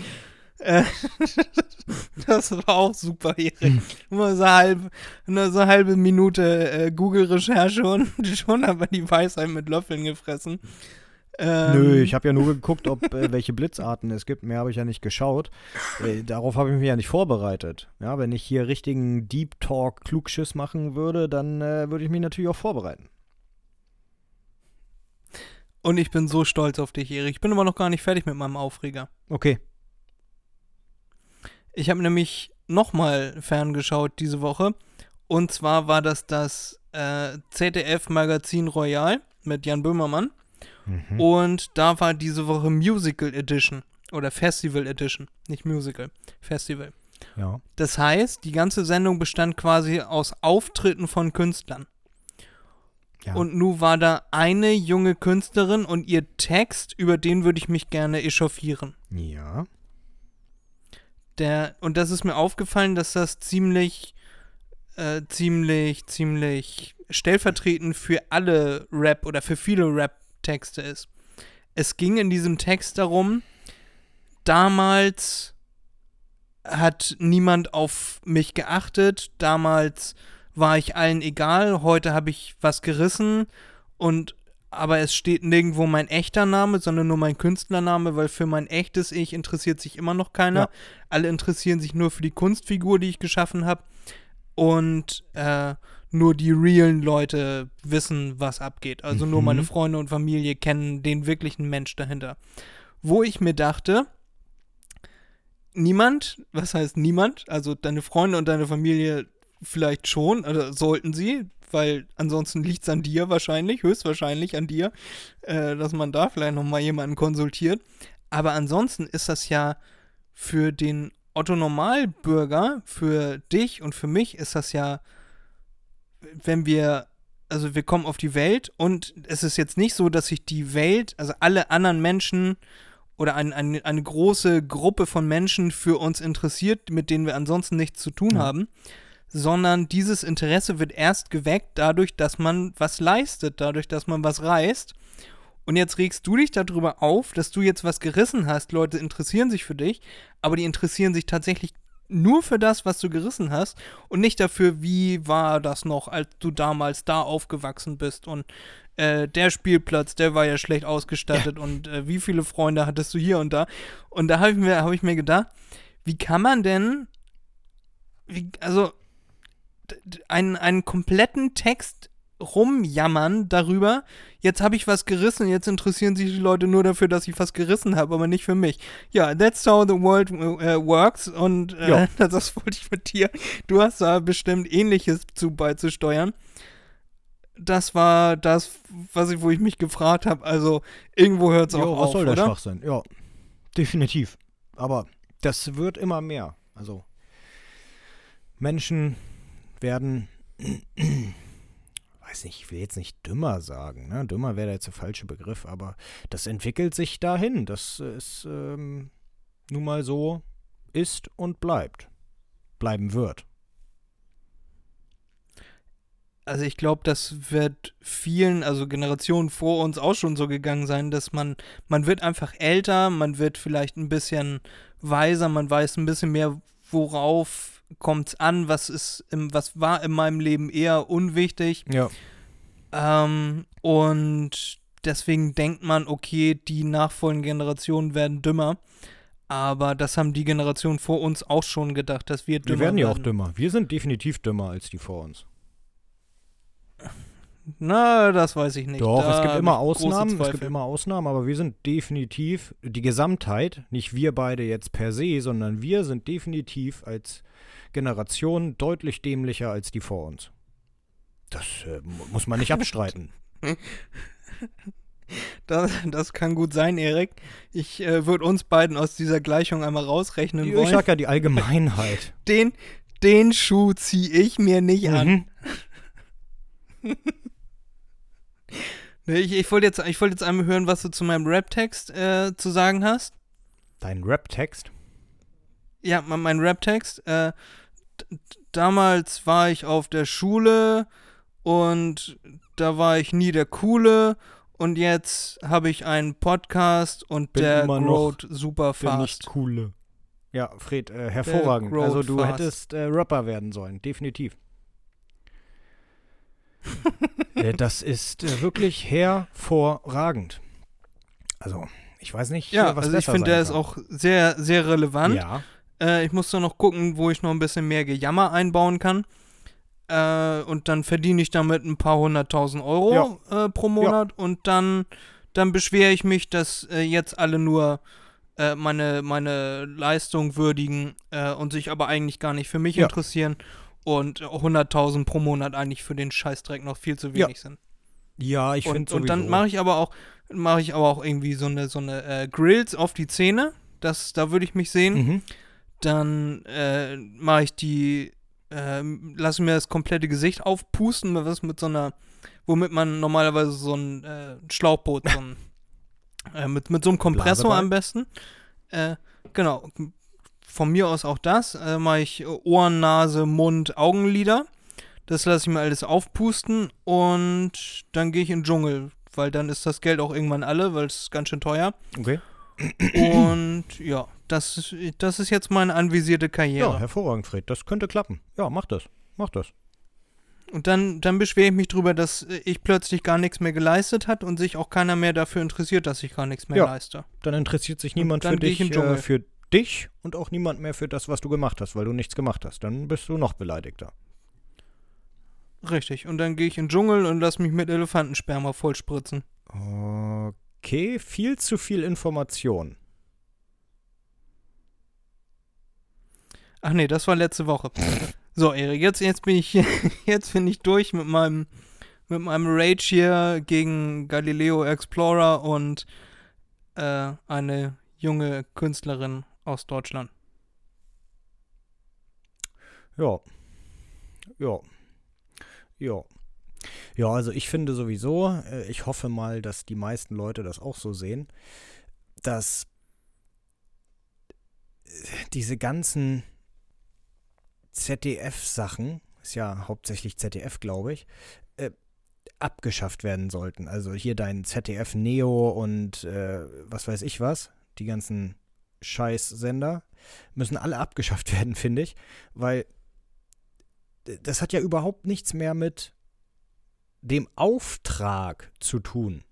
Äh, das war auch super, Erik. Nur so, halb, nur so eine halbe Minute äh, Google-Recherche und schon aber die Weisheit mit Löffeln gefressen. Ähm, Nö, ich habe ja nur geguckt, ob äh, welche Blitzarten es gibt. Mehr habe ich ja nicht geschaut. Äh, darauf habe ich mich ja nicht vorbereitet. Ja, wenn ich hier richtigen Deep Talk Klugschiss machen würde, dann äh, würde ich mich natürlich auch vorbereiten. Und ich bin so stolz auf dich, Erik. Ich bin aber noch gar nicht fertig mit meinem Aufreger. Okay. Ich habe nämlich nochmal ferngeschaut diese Woche. Und zwar war das das äh, ZDF-Magazin Royal mit Jan Böhmermann. Mhm. Und da war diese Woche Musical Edition. Oder Festival Edition. Nicht Musical. Festival. Ja. Das heißt, die ganze Sendung bestand quasi aus Auftritten von Künstlern. ja. Und nun war da eine junge Künstlerin und ihr Text, über den würde ich mich gerne echauffieren. ja. Der, und das ist mir aufgefallen, dass das ziemlich, äh, ziemlich, ziemlich stellvertretend für alle Rap oder für viele Rap-Texte ist. Es ging in diesem Text darum, damals hat niemand auf mich geachtet, damals war ich allen egal, heute habe ich was gerissen und aber es steht nirgendwo mein echter Name, sondern nur mein Künstlername, weil für mein echtes Ich interessiert sich immer noch keiner. Ja. Alle interessieren sich nur für die Kunstfigur, die ich geschaffen habe. Und äh, nur die realen Leute wissen, was abgeht. Also nur Mhm. meine Freunde und Familie kennen den wirklichen Mensch dahinter. Wo ich mir dachte, niemand, was heißt niemand? Also deine Freunde und deine Familie vielleicht schon, oder sollten sie, weil ansonsten liegt es an dir wahrscheinlich, höchstwahrscheinlich an dir, äh, dass man da vielleicht nochmal jemanden konsultiert. Aber ansonsten ist das ja für den Otto Normalbürger, für dich und für mich ist das ja, wenn wir, also wir kommen auf die Welt und es ist jetzt nicht so, dass sich die Welt, also alle anderen Menschen oder ein, ein, eine große Gruppe von Menschen für uns interessiert, mit denen wir ansonsten nichts zu tun Ja. haben, sondern dieses Interesse wird erst geweckt dadurch, dass man was leistet, dadurch, dass man was reißt. Und jetzt regst du dich darüber auf, dass du jetzt was gerissen hast. Leute interessieren sich für dich, aber die interessieren sich tatsächlich nur für das, was du gerissen hast und nicht dafür, wie war das noch, als du damals da aufgewachsen bist und äh, der Spielplatz, der war ja schlecht ausgestattet und äh, wie viele Freunde hattest du hier und da. Und da habe ich, mir- hab ich mir gedacht, wie kann man denn, wie, also einen, einen kompletten Text rumjammern darüber, jetzt habe ich was gerissen, jetzt interessieren sich die Leute nur dafür, dass ich was gerissen habe, aber nicht für mich. Ja, that's how the world äh, works und äh, das wollte ich mit dir. Du hast da bestimmt ähnliches zu beizusteuern. Das war das, was ich, wo ich mich gefragt habe. Also irgendwo hört es auch was auf, soll der oder? Schwachsinn? Ja, definitiv. Aber das wird immer mehr. Also Menschen werden, weiß nicht, ich will jetzt nicht dümmer sagen, ne? Dümmer wäre jetzt der falsche Begriff, aber das entwickelt sich dahin, dass es ähm, nun mal so ist und bleibt. Bleiben wird. Also ich glaube, das wird vielen, also Generationen vor uns auch schon so gegangen sein, dass man, man wird einfach älter, man wird vielleicht ein bisschen weiser, man weiß ein bisschen mehr, worauf kommt es an, was ist, im, was war in meinem Leben eher unwichtig. Ja. Ähm, und deswegen denkt man, okay, die nachfolgenden Generationen werden dümmer. Aber das haben die Generationen vor uns auch schon gedacht, dass wir dümmer Wir werden ja auch dümmer. Wir sind definitiv dümmer als die vor uns. Na, das weiß ich nicht. Doch, Da es gibt immer Ausnahmen, es gibt immer Ausnahmen, aber wir sind definitiv, die Gesamtheit, nicht wir beide jetzt per se, sondern wir sind definitiv als Generation deutlich dämlicher als die vor uns. Das äh, mu- muss man nicht abstreiten. Das, das kann gut sein, Erik. Ich äh, würde uns beiden aus dieser Gleichung einmal rausrechnen ich wollen. sag ja die Allgemeinheit. Den, den Schuh ziehe ich mir nicht an. Mhm. Ich ich wollte jetzt, ich wollt jetzt einmal hören, was du zu meinem Rap-Text äh, zu sagen hast. Dein Rap-Text? Ja, mein, mein Rap-Text. Äh, damals war ich auf der Schule und da war ich nie der Coole. Und jetzt habe ich einen Podcast und Bin der growt super Der nicht fast. coole. Ja, Fred, äh, hervorragend. Also du fast. hättest äh, Rapper werden sollen, definitiv. äh, das ist äh, wirklich hervorragend. Also, ich weiß nicht, Ja, was also ich finde, der ist kann. auch sehr, sehr relevant. Ja, Äh, ich muss da noch gucken, wo ich noch ein bisschen mehr Gejammer einbauen kann. Äh, und dann verdiene ich damit ein paar hunderttausend Euro äh, pro Monat und dann, dann beschwere ich mich, dass äh, jetzt alle nur äh, meine, meine Leistung würdigen äh, und sich aber eigentlich gar nicht für mich Ja. interessieren und 100.000 pro Monat eigentlich für den Scheißdreck noch viel zu wenig sind. Ja, ich finde Und, und dann mache ich aber auch mache ich aber auch irgendwie so eine so eine äh, Grills auf die Zähne. Das, da würde ich mich sehen. Mhm. Dann äh, mache ich die, äh, lasse mir das komplette Gesicht aufpusten, was mit so einer, womit man normalerweise so ein äh, Schlauchboot, so ein, äh, mit, mit so einem Kompressor am besten. Äh, genau. Von mir aus auch das. Äh, mache ich Ohren, Nase, Mund, Augenlider. Das lasse ich mir alles aufpusten und dann gehe ich in den Dschungel, weil dann ist das Geld auch irgendwann alle, weil es ist ganz schön teuer. Okay. Und ja, das, ist- das ist jetzt meine anvisierte Karriere. Ja, hervorragend, Fred. Das könnte klappen. Ja, mach das. Mach das. Und dann, dann beschwere ich mich drüber, dass äh, ich plötzlich gar nichts mehr geleistet hat und sich auch keiner mehr dafür interessiert, dass ich gar nichts mehr Ja. leiste. Dann interessiert sich niemand dann für dich, in den Dschungel. äh, für dich und auch niemand mehr für das, was du gemacht hast, weil du nichts gemacht hast. Dann bist du noch beleidigter. Richtig. Und dann gehe ich in den Dschungel und lass mich mit Elefantensperma vollspritzen. Okay, viel zu viel Information. Ach nee, das war letzte Woche. So, Erik, jetzt, jetzt bin ich jetzt bin ich durch mit meinem mit meinem Rage hier gegen Galileo Explorer und äh, eine junge Künstlerin aus Deutschland. Ja. Ja. Ja. Ja, also ich finde sowieso, äh, ich hoffe mal, dass die meisten Leute das auch so sehen, dass äh, diese ganzen ZDF-Sachen, ist ja hauptsächlich ZDF, glaube ich, äh, abgeschafft werden sollten. Also hier dein ZDF Neo und äh, was weiß ich was, die ganzen Scheißsender müssen alle abgeschafft werden, finde ich, weil das hat ja überhaupt nichts mehr mit dem Auftrag zu tun,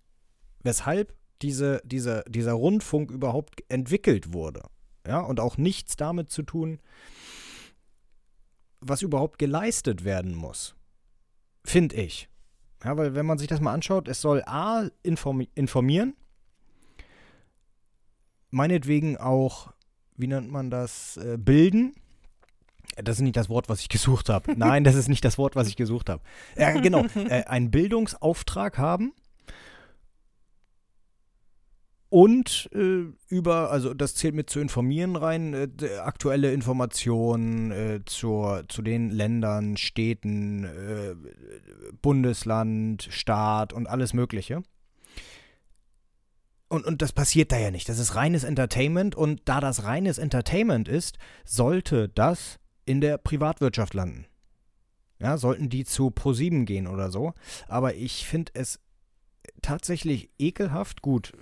weshalb diese, diese, dieser Rundfunk überhaupt entwickelt wurde. Ja, und auch nichts damit zu tun, was überhaupt geleistet werden muss. Finde ich. Ja, weil wenn man sich das mal anschaut, es soll A, informi informieren, meinetwegen auch, wie nennt man das, äh, bilden. Das ist nicht das Wort, was ich gesucht habe. Nein, das ist nicht das Wort, was ich gesucht habe. Ja, genau. Äh, einen Bildungsauftrag haben und äh, über, also das zählt mit zu informieren rein, äh, aktuelle Informationen äh, zur, zu den Ländern, Städten, äh, Bundesland, Staat und alles Mögliche. Und, und das passiert da ja nicht. Das ist reines Entertainment und da das reines Entertainment ist, sollte das in der Privatwirtschaft landen. Ja, sollten die zu Pro7 gehen oder so. Aber ich finde es tatsächlich ekelhaft. Gut,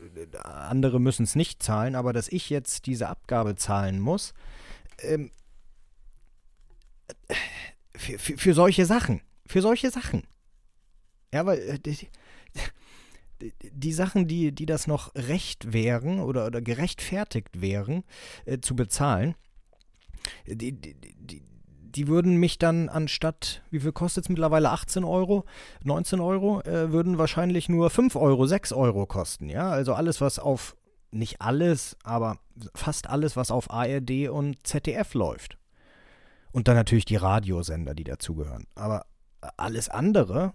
andere müssen es nicht zahlen, aber dass ich jetzt diese Abgabe zahlen muss, ähm, für, für, für solche Sachen. Für solche Sachen. Ja, weil äh, die, die- die Sachen, die, die das noch recht wären oder, oder gerechtfertigt wären, äh, zu bezahlen, die, die, die, würden mich dann anstatt, wie viel kostet es mittlerweile, 18 Euro, 19 Euro, äh, würden wahrscheinlich nur 5 Euro, 6 Euro kosten, ja, also alles, was auf, nicht alles, aber fast alles, was auf ARD und ZDF läuft. Und dann natürlich die Radiosender, die dazugehören. Aber alles andere,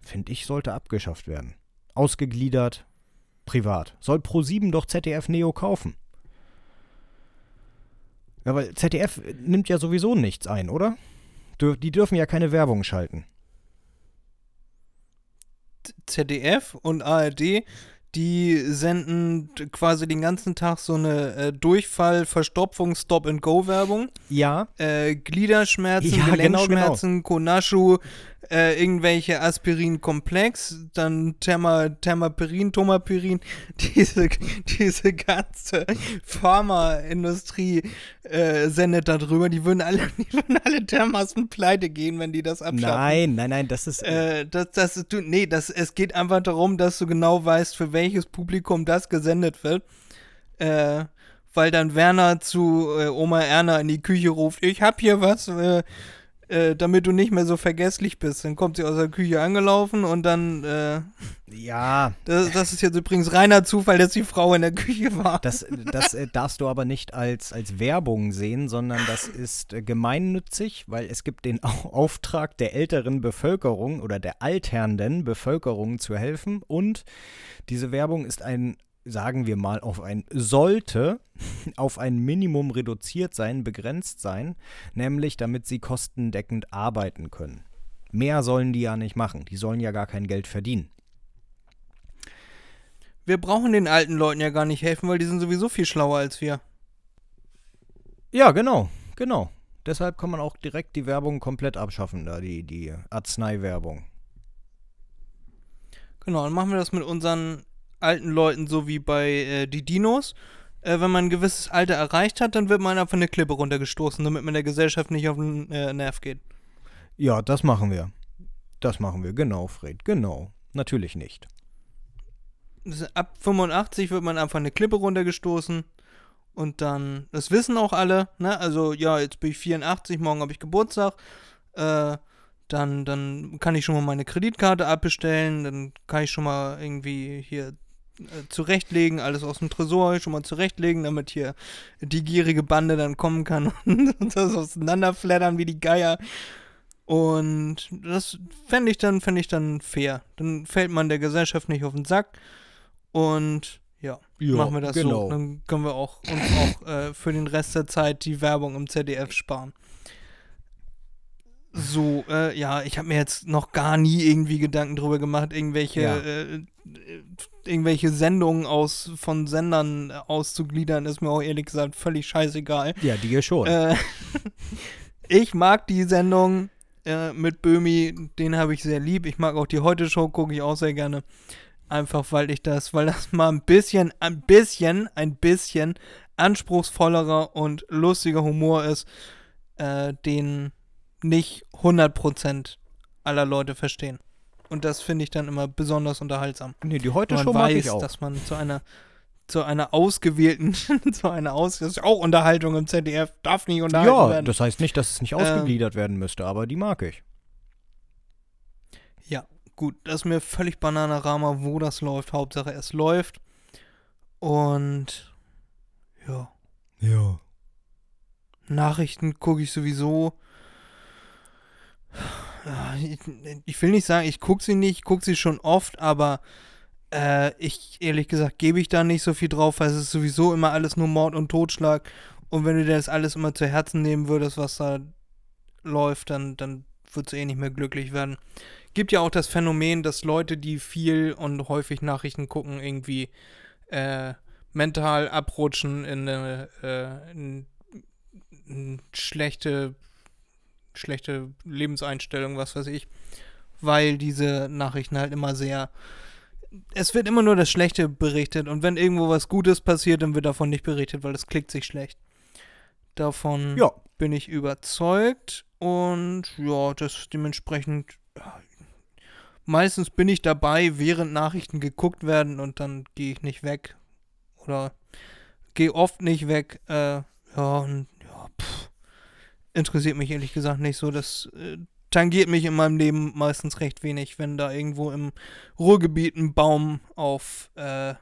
finde ich, sollte abgeschafft werden. Ausgegliedert, privat. Soll Pro7 doch ZDF Neo kaufen. Ja, weil ZDF nimmt ja sowieso nichts ein, oder? Die dürfen ja keine Werbung schalten. ZDF und ARD, die senden quasi den ganzen Tag so eine äh, Durchfall, Verstopfung, Stop-and-Go-Werbung. Ja, Äh, Gliederschmerzen, Ja, genau, Gelenkschmerzen, Konaschu, äh, irgendwelche Aspirin-Komplex, dann Therma, Thermaperin, Tomaperin, diese, diese ganze Pharmaindustrie äh, sendet darüber. Die würden alle, die würden alle dermaßen pleite gehen, wenn die das abschaffen. nein, nein, nein, das ist. Äh, das, das ist, du, nee, das, es geht einfach darum, dass du genau weißt, für welches Publikum das gesendet wird. Äh, weil dann Werner zu äh, Oma Erna in die Küche ruft, ich hab hier was, äh, äh, damit du nicht mehr so vergesslich bist. Dann kommt sie aus der Küche angelaufen und dann, äh, Ja, das, das ist jetzt übrigens reiner Zufall, dass die Frau in der Küche war. das, das äh, darfst du aber nicht als, als Werbung sehen, sondern das ist äh, gemeinnützig, weil es gibt den Au- Auftrag der älteren Bevölkerung oder der alternden Bevölkerung zu helfen und diese Werbung ist ein, sagen wir mal, auf ein sollte auf ein Minimum reduziert sein, begrenzt sein, nämlich damit sie kostendeckend arbeiten können. Mehr sollen die ja nicht machen, die sollen ja gar kein Geld verdienen. Wir brauchen den alten Leuten ja gar nicht helfen, weil die sind sowieso viel schlauer als wir. Ja, genau, genau. Deshalb kann man auch direkt die Werbung komplett abschaffen, da die, die Arzneiwerbung. Genau, dann machen wir das mit unseren alten Leuten so wie bei äh, die Dinos. Äh, wenn man ein gewisses Alter erreicht hat, dann wird man einfach eine Klippe runtergestoßen, damit man der Gesellschaft nicht auf den äh, Nerv geht. Ja, das machen wir. Das machen wir, genau, Fred, genau. Natürlich nicht. Ab 85 wird man einfach eine Klippe runtergestoßen. Und dann, das wissen auch alle, ne? Also, ja, jetzt bin ich 84, morgen habe ich Geburtstag. Äh, dann, dann kann ich schon mal meine Kreditkarte abbestellen. Dann kann ich schon mal irgendwie hier zurechtlegen, alles aus dem Tresor schon mal zurechtlegen, damit hier die gierige Bande dann kommen kann und das auseinanderflattern wie die Geier. Und das fände ich dann, fände ich dann fair. Dann fällt man der Gesellschaft nicht auf den Sack. Und ja, Ja, machen wir das genau. so. Dann können wir auch uns auch äh, für den Rest der Zeit die Werbung im ZDF sparen. So, äh, ja, ich habe mir jetzt noch gar nie irgendwie Gedanken drüber gemacht, irgendwelche, Ja. äh, äh, irgendwelche Sendungen aus von Sendern auszugliedern, ist mir auch ehrlich gesagt völlig scheißegal. Ja, dir schon. Äh, ich mag die Sendung äh, mit Böhmi, den habe ich sehr lieb. Ich mag auch die Heute-Show, gucke ich auch sehr gerne. Einfach weil ich das, weil das mal ein bisschen, ein bisschen, ein bisschen anspruchsvollerer und lustiger Humor ist, äh, den nicht 100% aller Leute verstehen. Und das finde ich dann immer besonders unterhaltsam nee, die heute schon mag weiß, ich auch. dass man zu einer zu einer ausgewählten, zu einer aus, das ist auch Unterhaltung im ZDF, darf nicht unterhalten Ja, werden. das heißt nicht, dass es nicht Äh, ausgegliedert werden müsste, aber die mag ich. ja, gut, das ist mir völlig Bananarama, wo das läuft. Hauptsache es läuft. Und ja, Ja. Nachrichten gucke ich sowieso. Ich will nicht sagen, ich gucke sie nicht, ich gucke sie schon oft, aber äh, ich, ehrlich gesagt, gebe ich da nicht so viel drauf, weil es ist sowieso immer alles nur Mord und Totschlag. Und wenn du dir das alles immer zu Herzen nehmen würdest, was da läuft, dann, dann würdest du eh nicht mehr glücklich werden. Gibt ja auch das Phänomen, dass Leute, die viel und häufig Nachrichten gucken, irgendwie äh, mental abrutschen in eine, äh, in, in schlechte, schlechte Lebenseinstellung, was weiß ich, weil diese Nachrichten halt immer sehr es wird immer nur das Schlechte berichtet und wenn irgendwo was Gutes passiert, dann wird davon nicht berichtet, weil das klickt sich schlecht. Davon Ja. bin ich überzeugt und ja, das dementsprechend ja, meistens bin ich dabei, während Nachrichten geguckt werden und dann gehe ich nicht weg oder gehe oft nicht weg. Äh, ja, und ja, pff, interessiert mich ehrlich gesagt nicht so. Das äh, tangiert mich in meinem Leben meistens recht wenig, wenn da irgendwo im Ruhrgebiet ein Baum auf äh,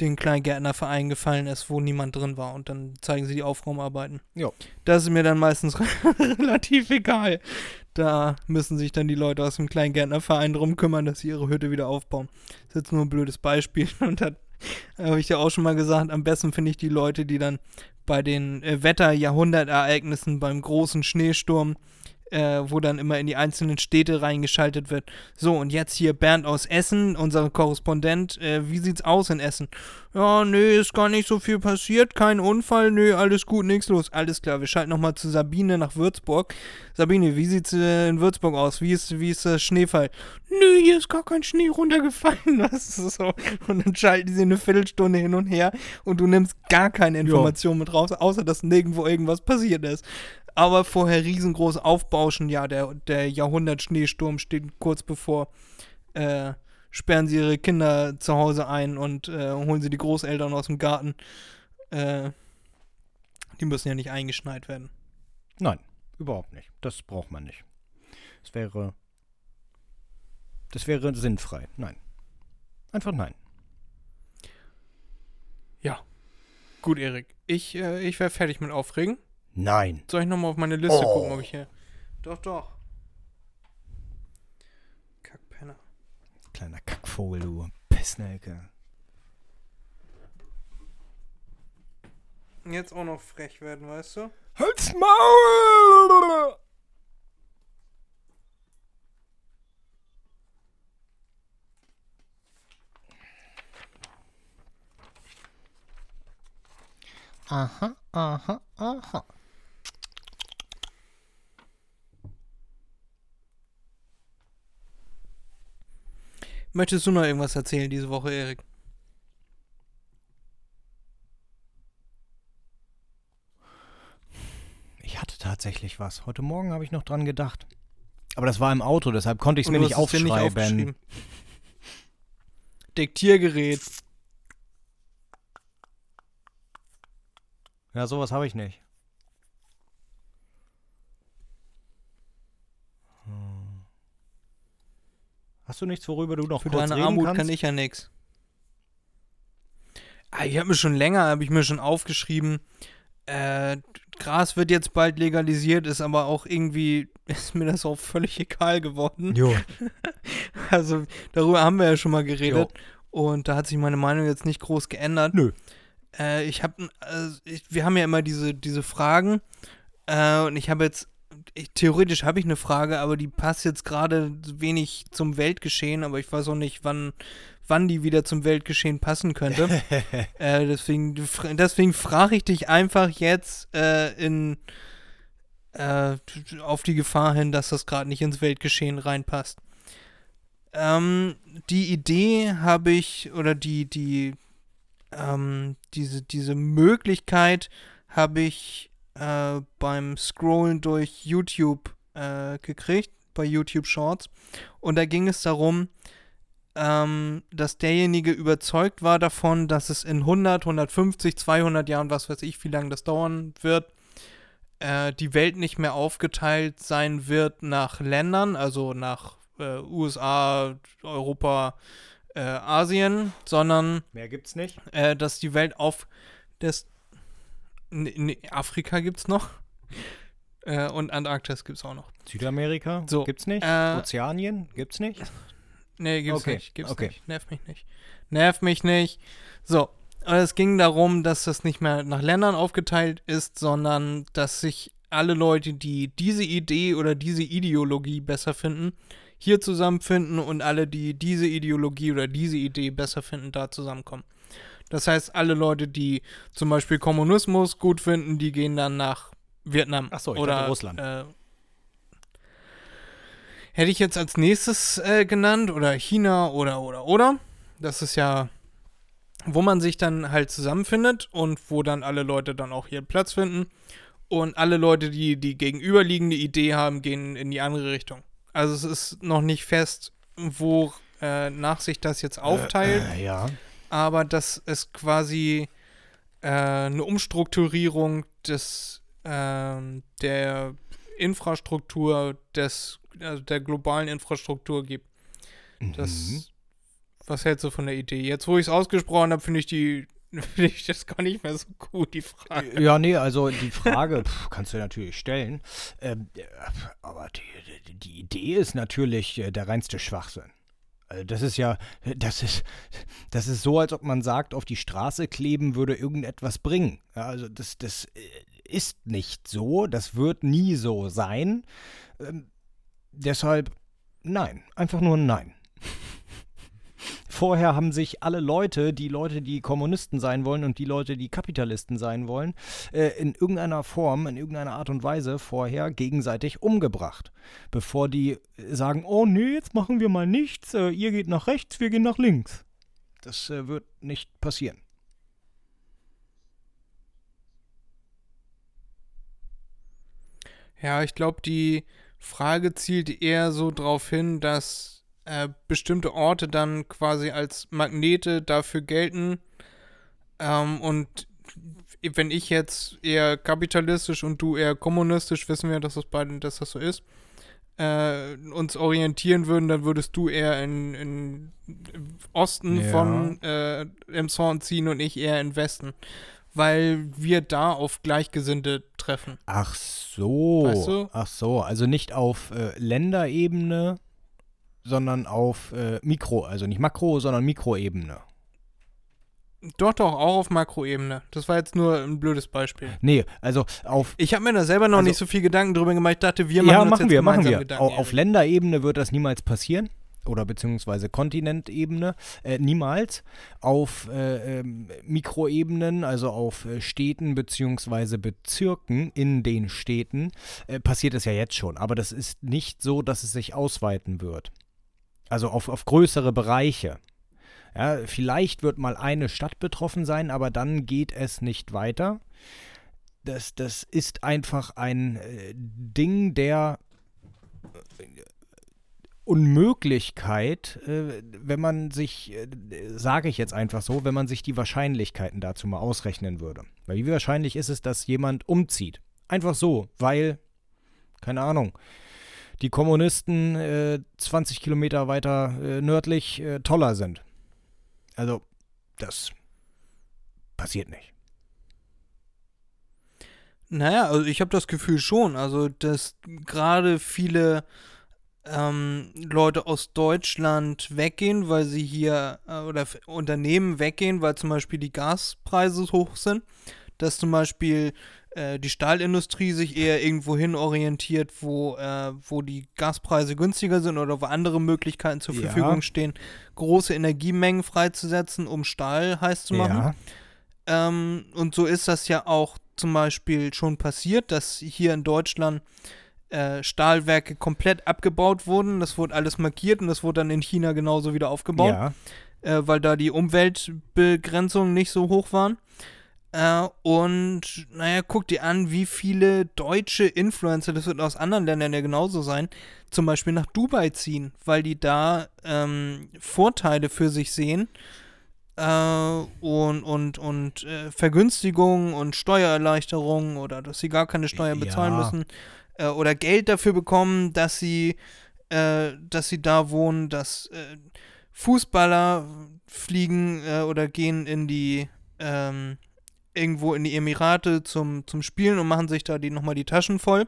den Kleingärtnerverein gefallen ist, wo niemand drin war und dann zeigen sie die Aufraumarbeiten. Ja. Das ist mir dann meistens relativ egal. Da müssen sich dann die Leute aus dem Kleingärtnerverein drum kümmern, dass sie ihre Hütte wieder aufbauen. Das ist jetzt nur ein blödes Beispiel und da habe ich ja auch schon mal gesagt, am besten finde ich die Leute, die dann bei den äh, Wetterjahrhundertereignissen beim großen Schneesturm äh, wo dann immer in die einzelnen Städte reingeschaltet wird. So, und jetzt hier Bernd aus Essen, unser Korrespondent. Äh, wie sieht's aus in Essen? Ja, nö, ist gar nicht so viel passiert, kein Unfall, nö, alles gut, nichts los. Alles klar, wir schalten nochmal zu Sabine nach Würzburg. Sabine, wie sieht's äh, in Würzburg aus? Wie ist, wie ist der Schneefall? Nö, hier ist gar kein Schnee runtergefallen. Das ist so. Und dann schalten sie eine Viertelstunde hin und her und du nimmst gar keine Informationen mit raus, außer dass nirgendwo irgendwas passiert ist aber vorher riesengroß aufbauschen. Ja, der, der Jahrhundert-Schneesturm steht kurz bevor. Äh, sperren sie ihre Kinder zu Hause ein und äh, holen sie die Großeltern aus dem Garten. Äh, die müssen ja nicht eingeschneit werden. Nein. überhaupt nicht. Das braucht man nicht. Es wäre. Das wäre sinnfrei. Nein. Einfach nein. Gut, Erik. Ich, äh, ich wäre fertig mit Aufregen. Nein. Soll ich nochmal auf meine Liste Oh. gucken, ob ich hier. Doch, doch. Kackpenner. Kleiner Kackvogel, du Pissnelke. Jetzt auch noch frech werden, weißt du? Halt's Maul! Aha, aha, aha. Möchtest du noch irgendwas erzählen diese Woche, Erik? Ich hatte tatsächlich was. Heute Morgen habe ich noch dran gedacht. Aber das war im Auto, deshalb konnte ich es mir nicht aufschreiben. Diktiergerät. ja, sowas habe ich nicht. Hast du nichts, worüber du noch Für kurz deine reden Armut kannst? kann ich ja nix. Ah, ich habe mir schon länger, habe ich mir schon aufgeschrieben, äh, Gras wird jetzt bald legalisiert, ist aber auch irgendwie, ist mir das auch völlig egal geworden. Jo. Also darüber haben wir ja schon mal geredet und da hat sich meine Meinung jetzt nicht groß geändert. Nö. Äh, ich habe, also ich, wir haben ja immer diese, diese Fragen äh, und ich habe jetzt, ich, theoretisch habe ich eine Frage, aber die passt jetzt gerade wenig zum Weltgeschehen, aber ich weiß auch nicht, wann, wann die wieder zum Weltgeschehen passen könnte. äh, deswegen deswegen frage ich dich einfach jetzt äh, in äh, auf die Gefahr hin, dass das gerade nicht ins Weltgeschehen reinpasst. Ähm, die Idee habe ich, oder die, die, ähm, diese, diese Möglichkeit habe ich äh, beim Scrollen durch YouTube äh, gekriegt, bei YouTube Shorts. Und da ging es darum, ähm, dass derjenige überzeugt war davon, dass es in 100, 150, 200 Jahren, was weiß ich, wie lange das dauern wird, äh, die Welt nicht mehr aufgeteilt sein wird nach Ländern, also nach äh, USA, Europa, äh, Asien, sondern Mehr gibt's nicht. äh, dass die Welt auf das in, in Afrika gibt's noch äh, und Antarktis gibt's auch noch. Südamerika So, gibt's nicht. äh, Ozeanien gibt's nicht. Nee, gibt's Okay, nicht. Gibt's okay. nicht. Nerv mich nicht. Nerv mich nicht. So. Und es ging darum, dass das nicht mehr nach Ländern aufgeteilt ist, sondern dass sich alle Leute, die diese Idee oder diese Ideologie besser finden, hier zusammenfinden und alle, die diese Ideologie oder diese Idee besser finden, da zusammenkommen. Das heißt, alle Leute, die zum Beispiel Kommunismus gut finden, die gehen dann nach Vietnam. So, ich oder dachte Russland. Äh, hätte ich jetzt als nächstes äh, genannt oder China oder oder oder. Das ist ja, wo man sich dann halt zusammenfindet und wo dann alle Leute dann auch hier Platz finden. Und alle Leute, die die gegenüberliegende Idee haben, gehen in die andere Richtung. Also es ist noch nicht fest, wo äh, nach sich das jetzt aufteilt Äh, ja. Aber dass es quasi äh, eine Umstrukturierung des ähm, der Infrastruktur des also der globalen Infrastruktur gibt. Das Mhm. was hältst du von der Idee? Jetzt, wo ich es ausgesprochen habe, finde ich die finde ich das gar nicht mehr so gut die Frage. Ja, nee, also die Frage pf, kannst du natürlich stellen. Ähm, äh, aber die, die, die Idee ist natürlich äh, der reinste Schwachsinn. Also das ist ja, das ist, das ist so, als ob man sagt, auf die Straße kleben würde irgendetwas bringen. Also das, das äh, ist nicht so, das wird nie so sein. Ähm, deshalb nein, einfach nur nein. Vorher haben sich alle Leute, die Leute, die Kommunisten sein wollen und die Leute, die Kapitalisten sein wollen, äh, in irgendeiner Form, in irgendeiner Art und Weise vorher gegenseitig umgebracht. Bevor die sagen, oh nee, jetzt machen wir mal nichts, äh, ihr geht nach rechts, wir gehen nach links. Das äh, wird nicht passieren. Ja, ich glaube, die Frage zielt eher so darauf hin, dass äh, bestimmte Orte dann quasi als Magnete dafür gelten ähm, und wenn ich jetzt eher kapitalistisch und du eher kommunistisch, wissen wir, dass das beide, dass das so ist, äh, uns orientieren würden, dann würdest du eher in, in Osten Ja. von äh, Emshorn ziehen und ich eher in Westen. Weil wir da auf Gleichgesinnte treffen. Ach so. Weißt du? Ach so. Also nicht auf äh, Länderebene, sondern auf äh, Mikro, also nicht Makro, sondern Mikroebene. Doch, doch, auch auf Makroebene. Das war jetzt nur ein blödes Beispiel. Nee, also auf Ich habe mir da selber noch Also- nicht so viel Gedanken drüber gemacht. Ich dachte, wir machen ja, machen wir, machen wir. Gedanken. Au- Auf Erik. Länderebene wird das niemals passieren. Oder beziehungsweise Kontinentebene. Äh, niemals. Auf äh, ähm, Mikroebenen, also auf äh, Städten beziehungsweise Bezirken in den Städten, äh, passiert es ja jetzt schon. Aber das ist nicht so, dass es sich ausweiten wird. Also auf, auf größere Bereiche. Ja, vielleicht wird mal eine Stadt betroffen sein, aber dann geht es nicht weiter. Das, das ist einfach ein äh, Ding der äh, Unmöglichkeit, äh, wenn man sich, sage ich jetzt einfach so, wenn man sich die Wahrscheinlichkeiten dazu mal ausrechnen würde. Weil wie wahrscheinlich ist es, dass jemand umzieht? Einfach so, weil, keine Ahnung, die Kommunisten äh, 20 Kilometer weiter äh, nördlich äh, toller sind. Also, das passiert nicht. Naja, also ich habe das Gefühl schon, also dass gerade viele ähm, Leute aus Deutschland weggehen, weil sie hier äh, oder Unternehmen weggehen, weil zum Beispiel die Gaspreise hoch sind, dass zum Beispiel äh, die Stahlindustrie sich eher irgendwo hin orientiert, wo, äh, wo die Gaspreise günstiger sind oder wo andere Möglichkeiten zur Ja. Verfügung stehen, große Energiemengen freizusetzen, um Stahl heiß zu machen. Ja, Ähm, und so ist das ja auch zum Beispiel schon passiert, dass hier in Deutschland äh, Stahlwerke komplett abgebaut wurden. Das wurde alles markiert und das wurde dann in China genauso wieder aufgebaut, ja, äh, weil da die Umweltbegrenzungen nicht so hoch waren. Äh, und naja, guck dir an, wie viele deutsche Influencer, das wird aus anderen Ländern ja genauso sein, zum Beispiel nach Dubai ziehen, weil die da ähm, Vorteile für sich sehen äh, und, und, und äh, Vergünstigungen und Steuererleichterungen oder dass sie gar keine Steuer bezahlen Ja. müssen äh, oder Geld dafür bekommen, dass sie, äh, dass sie da wohnen, dass äh, Fußballer fliegen äh, oder gehen in die ähm, irgendwo in die Emirate zum, zum Spielen und machen sich da die nochmal die Taschen voll.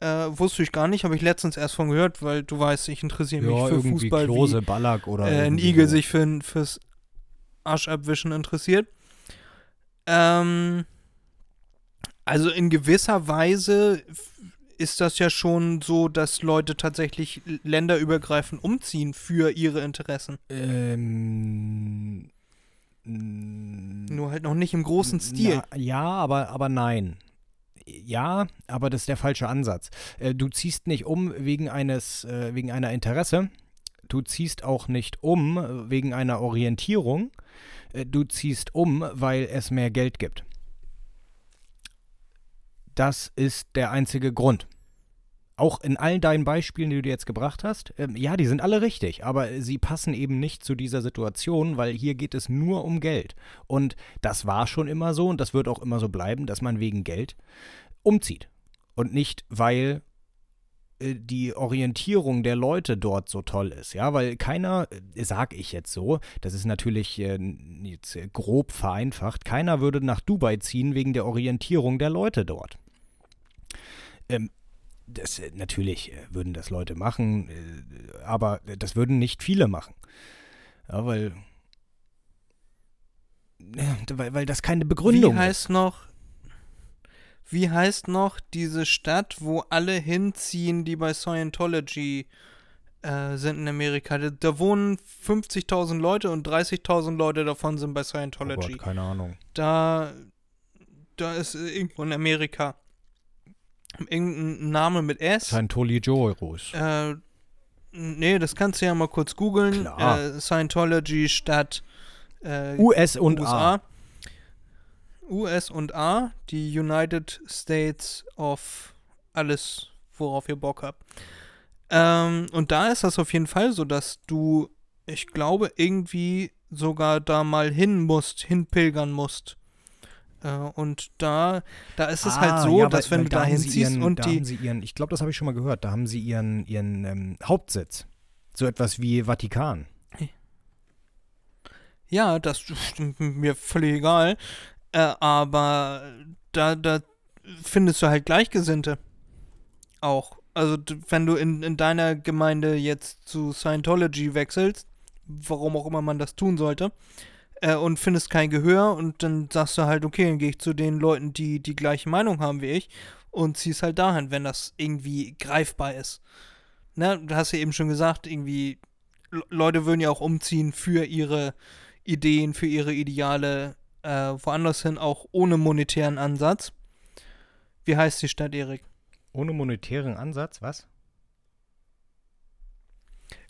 Äh, wusste ich gar nicht, habe ich letztens erst von gehört, weil du weißt, ich interessiere mich ja für irgendwie Fußball, wie Klose, Ballack oder äh, ein Igel so. sich für, fürs Arschabwischen interessiert. Ähm, also in gewisser Weise ist das ja schon so, dass Leute tatsächlich länderübergreifend umziehen für ihre Interessen. Ähm, Nur halt noch nicht im großen Stil. Na, ja, aber, aber nein. Ja, aber das ist der falsche Ansatz. Äh, du ziehst nicht um wegen eines, äh, wegen einer Interesse. Du ziehst auch nicht um wegen einer Orientierung. Äh, du ziehst um, weil es mehr Geld gibt. Das ist der einzige Grund. Auch in all deinen Beispielen, die du jetzt gebracht hast, ähm, ja, die sind alle richtig, aber sie passen eben nicht zu dieser Situation, weil hier geht es nur um Geld. Und das war schon immer so und das wird auch immer so bleiben, dass man wegen Geld umzieht. Und nicht, weil äh, die Orientierung der Leute dort so toll ist. Ja, weil keiner, äh, sag ich jetzt so, das ist natürlich äh, jetzt äh, grob vereinfacht, keiner würde nach Dubai ziehen wegen der Orientierung der Leute dort. Ähm, das, äh, natürlich äh, würden das Leute machen, äh, aber das würden nicht viele machen. Ja, weil, ja, weil, weil das keine Begründung Wie ist. heißt noch, wie heißt noch diese Stadt, wo alle hinziehen, die bei Scientology äh, sind in Amerika? Da, da wohnen 50.000 Leute und 30.000 Leute davon sind bei Oh Scientology. Gott, keine Ahnung. da, da ist irgendwo in Amerika irgendein Name mit S. Scientology-Joros. Äh, nee, das kannst du ja mal kurz googeln. Äh, Scientology Stadt äh, US und USA. A. US und A, die United States of alles, worauf ihr Bock habt. Ähm, und da ist das auf jeden Fall so, dass du, ich glaube, irgendwie sogar da mal hin musst, hinpilgern musst. Äh, und da, da ist es Ah, halt so, ja, dass wenn du da hinziehst und da die. haben sie ihren, ich glaube, das habe ich schon mal gehört, da haben sie ihren, ihren ähm, Hauptsitz. So etwas wie Vatikan. Ja, das stimmt mir völlig egal. Äh, aber da, da findest du halt Gleichgesinnte. Auch. Also, wenn du in, in deiner Gemeinde jetzt zu Scientology wechselst, warum auch immer man das tun sollte, äh, und findest kein Gehör und dann sagst du halt, okay, dann gehe ich zu den Leuten, die die gleiche Meinung haben wie ich und ziehst halt dahin, wenn das irgendwie greifbar ist. Ne, du hast ja eben schon gesagt, irgendwie, Le- Leute würden ja auch umziehen für ihre Ideen, für ihre Ideale äh, woanders hin, auch ohne monetären Ansatz. Wie heißt die Stadt, Erik? Ohne monetären Ansatz, was?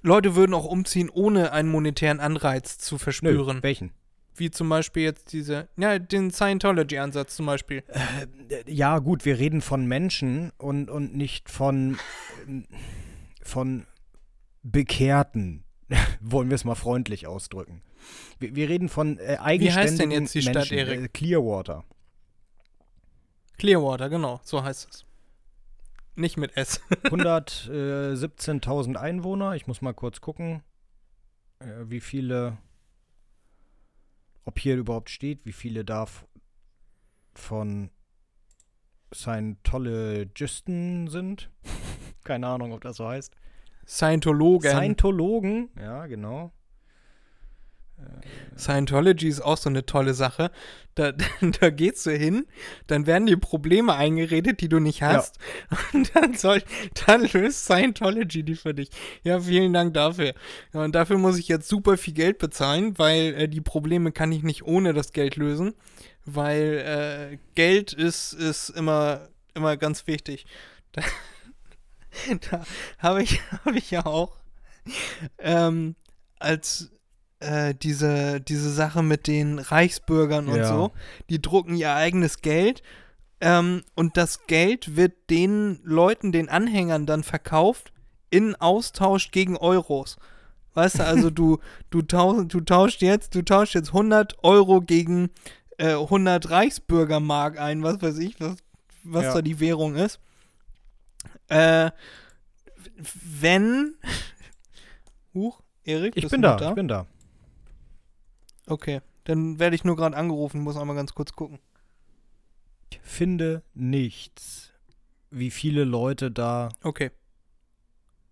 Leute würden auch umziehen, ohne einen monetären Anreiz zu verspüren. Nö, welchen? Wie zum Beispiel jetzt diese, ja, den Scientology-Ansatz zum Beispiel. Äh, Ja, gut, wir reden von Menschen und, und nicht von, von Bekehrten. Wollen wir es mal freundlich ausdrücken. Wir, wir reden von äh, eigenständigen jetzt die Stadt, Menschen. Erik? Äh, Clearwater. Clearwater, genau, so heißt es. Nicht mit S. 117.000 Einwohner. Ich muss mal kurz gucken, äh, wie viele, ob hier überhaupt steht, wie viele da von Scientologisten sind. Keine Ahnung, ob das so heißt. Scientologen. Scientologen, ja, genau. Scientology ist auch so eine tolle Sache. Da, da gehst du hin, dann werden dir Probleme eingeredet, die du nicht hast. Und dann, soll, dann löst Scientology die für dich. Ja, vielen Dank dafür. Ja, und dafür muss ich jetzt super viel Geld bezahlen, weil äh, die Probleme kann ich nicht ohne das Geld lösen. Weil äh, Geld ist, ist immer, immer ganz wichtig. Da, da habe ich, hab ich ja auch ähm, als äh, diese, diese Sache mit den Reichsbürgern und Ja. so, die drucken ihr eigenes Geld ähm, und das Geld wird den Leuten, den Anhängern dann verkauft in Austausch gegen Euros. Weißt du, also du, du, tausch, du tauscht jetzt, du tauscht jetzt 100 Euro gegen äh, 100 Reichsbürgermark ein, was weiß ich, was, was Ja. da die Währung ist. Äh, wenn. Huch, Erik, Ich bin da, noch ich bin da. Okay, dann werde ich nur gerade angerufen, muss einmal ganz kurz gucken. Ich finde nichts, wie viele Leute da. Okay.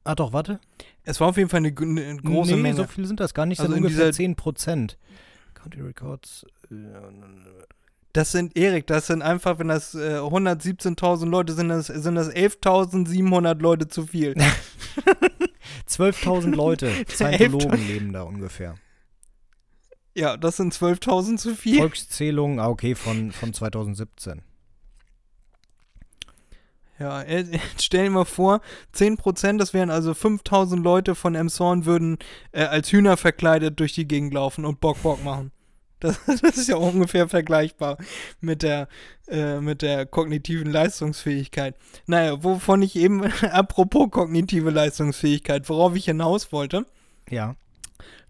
Ah, doch, warte. Es war auf jeden Fall eine, eine große nee, Menge. so viele sind das gar nicht, Also sind in ungefähr dieser- 10 Prozent. County Records. äh, Das sind, Erik, das sind einfach, wenn das äh, 117.000 Leute sind, das, sind das 11.700 Leute zu viel. 12.000 Leute, Scientologen leben da ungefähr. Ja, das sind 12.000 zu viel. Volkszählung, ah, okay, von, von 2017. Ja, äh, jetzt stell dir mal vor, 10%, das wären also 5000 Leute von Emshorn würden äh, als Hühner verkleidet durch die Gegend laufen und Bock Bock machen. Das, das ist ja ungefähr vergleichbar mit der, äh, mit der kognitiven Leistungsfähigkeit. Naja, wovon ich eben, apropos kognitive Leistungsfähigkeit, worauf ich hinaus wollte, Ja.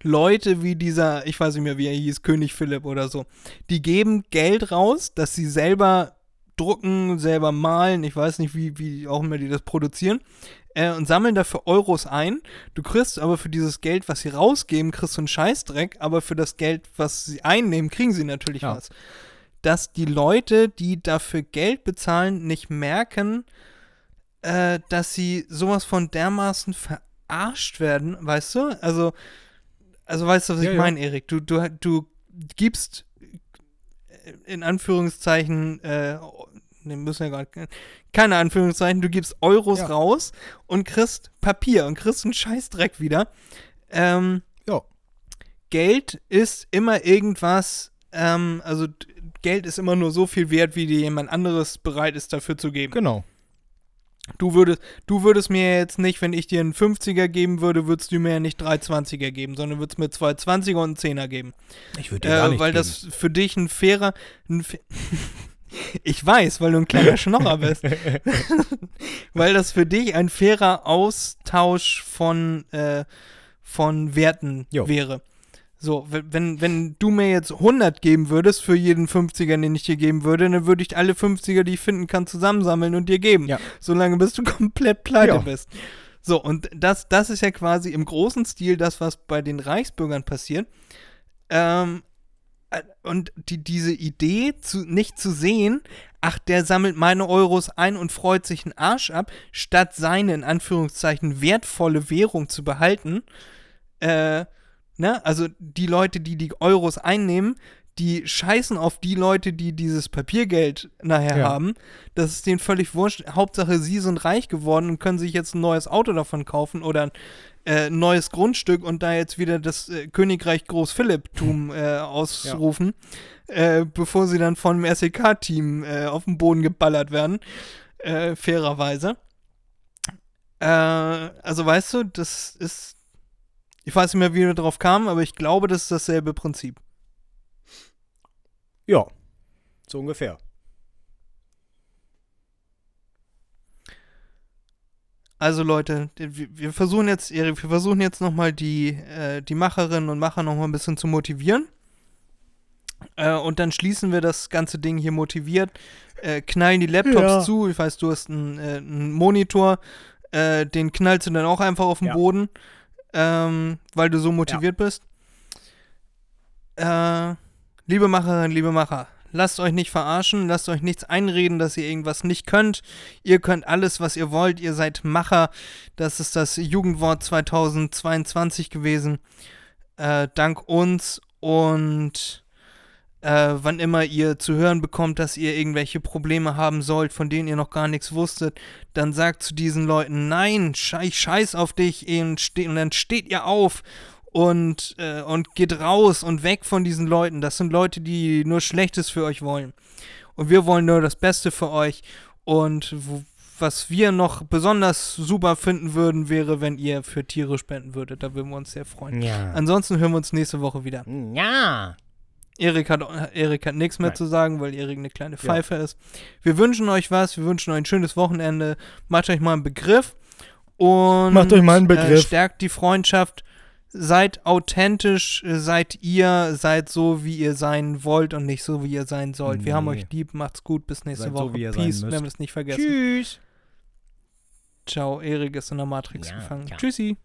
Leute wie dieser, ich weiß nicht mehr, wie er hieß, König Philipp oder so, die geben Geld raus, dass sie selber drucken, selber malen, ich weiß nicht, wie, wie auch immer die das produzieren, äh, und sammeln dafür Euros ein. Du kriegst aber für dieses Geld, was sie rausgeben, kriegst du einen Scheißdreck, aber für das Geld, was sie einnehmen, kriegen sie natürlich Ja. was. Dass die Leute, die dafür Geld bezahlen, nicht merken, äh, dass sie sowas von dermaßen verarscht werden, weißt du? Also, also weißt du, was Ja, ich ja. meine, Erik? Du, du, du gibst äh, in Anführungszeichen, äh, ne, müssen ja gar keine Anführungszeichen, du gibst Euros Ja. raus und kriegst Papier und kriegst einen Scheißdreck wieder. Ähm, Ja. Geld ist immer irgendwas, ähm, also Geld ist immer nur so viel wert, wie dir jemand anderes bereit ist, dafür zu geben. Genau. Du würdest, du würdest mir jetzt nicht, wenn ich dir einen 50er geben würde, würdest du mir ja nicht drei 20er geben, sondern würdest mir zwei 20er und einen 10er geben. Ich würde dir gar Äh, nicht weil geben. das für dich ein fairer. Ein fa ich weiß, weil du ein kleiner Schnorrer bist. weil das für dich ein fairer Austausch von, äh, von Werten Jo. wäre. So, wenn, wenn du mir jetzt 100 geben würdest für jeden 50er, den ich dir geben würde, dann würde ich alle 50er, die ich finden kann, zusammensammeln und dir geben. Ja. Solange bis du komplett pleite Ja. bist. So, und das, das ist ja quasi im großen Stil das, was bei den Reichsbürgern passiert. Ähm, äh, und die, diese Idee, zu, nicht zu sehen, ach, der sammelt meine Euros ein und freut sich einen Arsch ab, statt seine, in Anführungszeichen, wertvolle Währung zu behalten, äh, ne, also die Leute, die die Euros einnehmen, die scheißen auf die Leute, die dieses Papiergeld nachher Ja. haben. Das ist denen völlig wurscht. Hauptsache, sie sind reich geworden und können sich jetzt ein neues Auto davon kaufen oder ein äh, neues Grundstück und da jetzt wieder das äh, Königreich Groß-Philipp-Tum äh, ausrufen, äh, bevor sie dann von dem SEK-Team äh, auf den Boden geballert werden. Äh, fairerweise. Also weißt du, das ist. Ich weiß nicht mehr, wie wir drauf kamen, aber ich glaube, das ist dasselbe Prinzip. Ja, so ungefähr. Also Leute, wir, versuchen jetzt, Erik, wir versuchen jetzt nochmal die, äh, die Macherinnen und Macher nochmal ein bisschen zu motivieren. Äh, und dann schließen wir das ganze Ding hier motiviert, äh, knallen die Laptops Ja. zu. Ich weiß, du hast einen, äh, einen Monitor, äh, den knallst du dann auch einfach auf den Ja. Boden, ähm, weil du so motiviert bist. Äh, liebe Macherinnen, liebe Macher, lasst euch nicht verarschen, lasst euch nichts einreden, dass ihr irgendwas nicht könnt. Ihr könnt alles, was ihr wollt. Ihr seid Macher. Das ist das Jugendwort 2022 gewesen. Äh, dank uns und äh, wann immer ihr zu hören bekommt, dass ihr irgendwelche Probleme haben sollt, von denen ihr noch gar nichts wusstet, dann sagt zu diesen Leuten, nein, ich scheiß auf dich und, dann steht ihr auf und, äh, und geht raus und weg von diesen Leuten. Das sind Leute, die nur Schlechtes für euch wollen. Und wir wollen nur das Beste für euch. Und was wir noch besonders super finden würden, wäre, wenn ihr für Tiere spenden würdet. Da würden wir uns sehr freuen. Ja. Ansonsten hören wir uns nächste Woche wieder. Ja. Erik hat, Erik hat nichts mehr Nein. zu sagen, weil Erik eine kleine Pfeife ist. Wir wünschen euch was, wir wünschen euch ein schönes Wochenende. Macht euch mal einen Begriff und Macht euch mal einen Begriff. Äh, stärkt die Freundschaft. Seid authentisch, äh, seid ihr, seid so, wie ihr sein wollt und nicht so, wie ihr sein sollt. Wir haben Nee. euch lieb, macht's gut, bis nächste Seid so, Woche. sein Peace, wir es nicht vergessen. Tschüss. Ciao, Erik ist in der Matrix Ja, gefangen. ja. Tschüssi.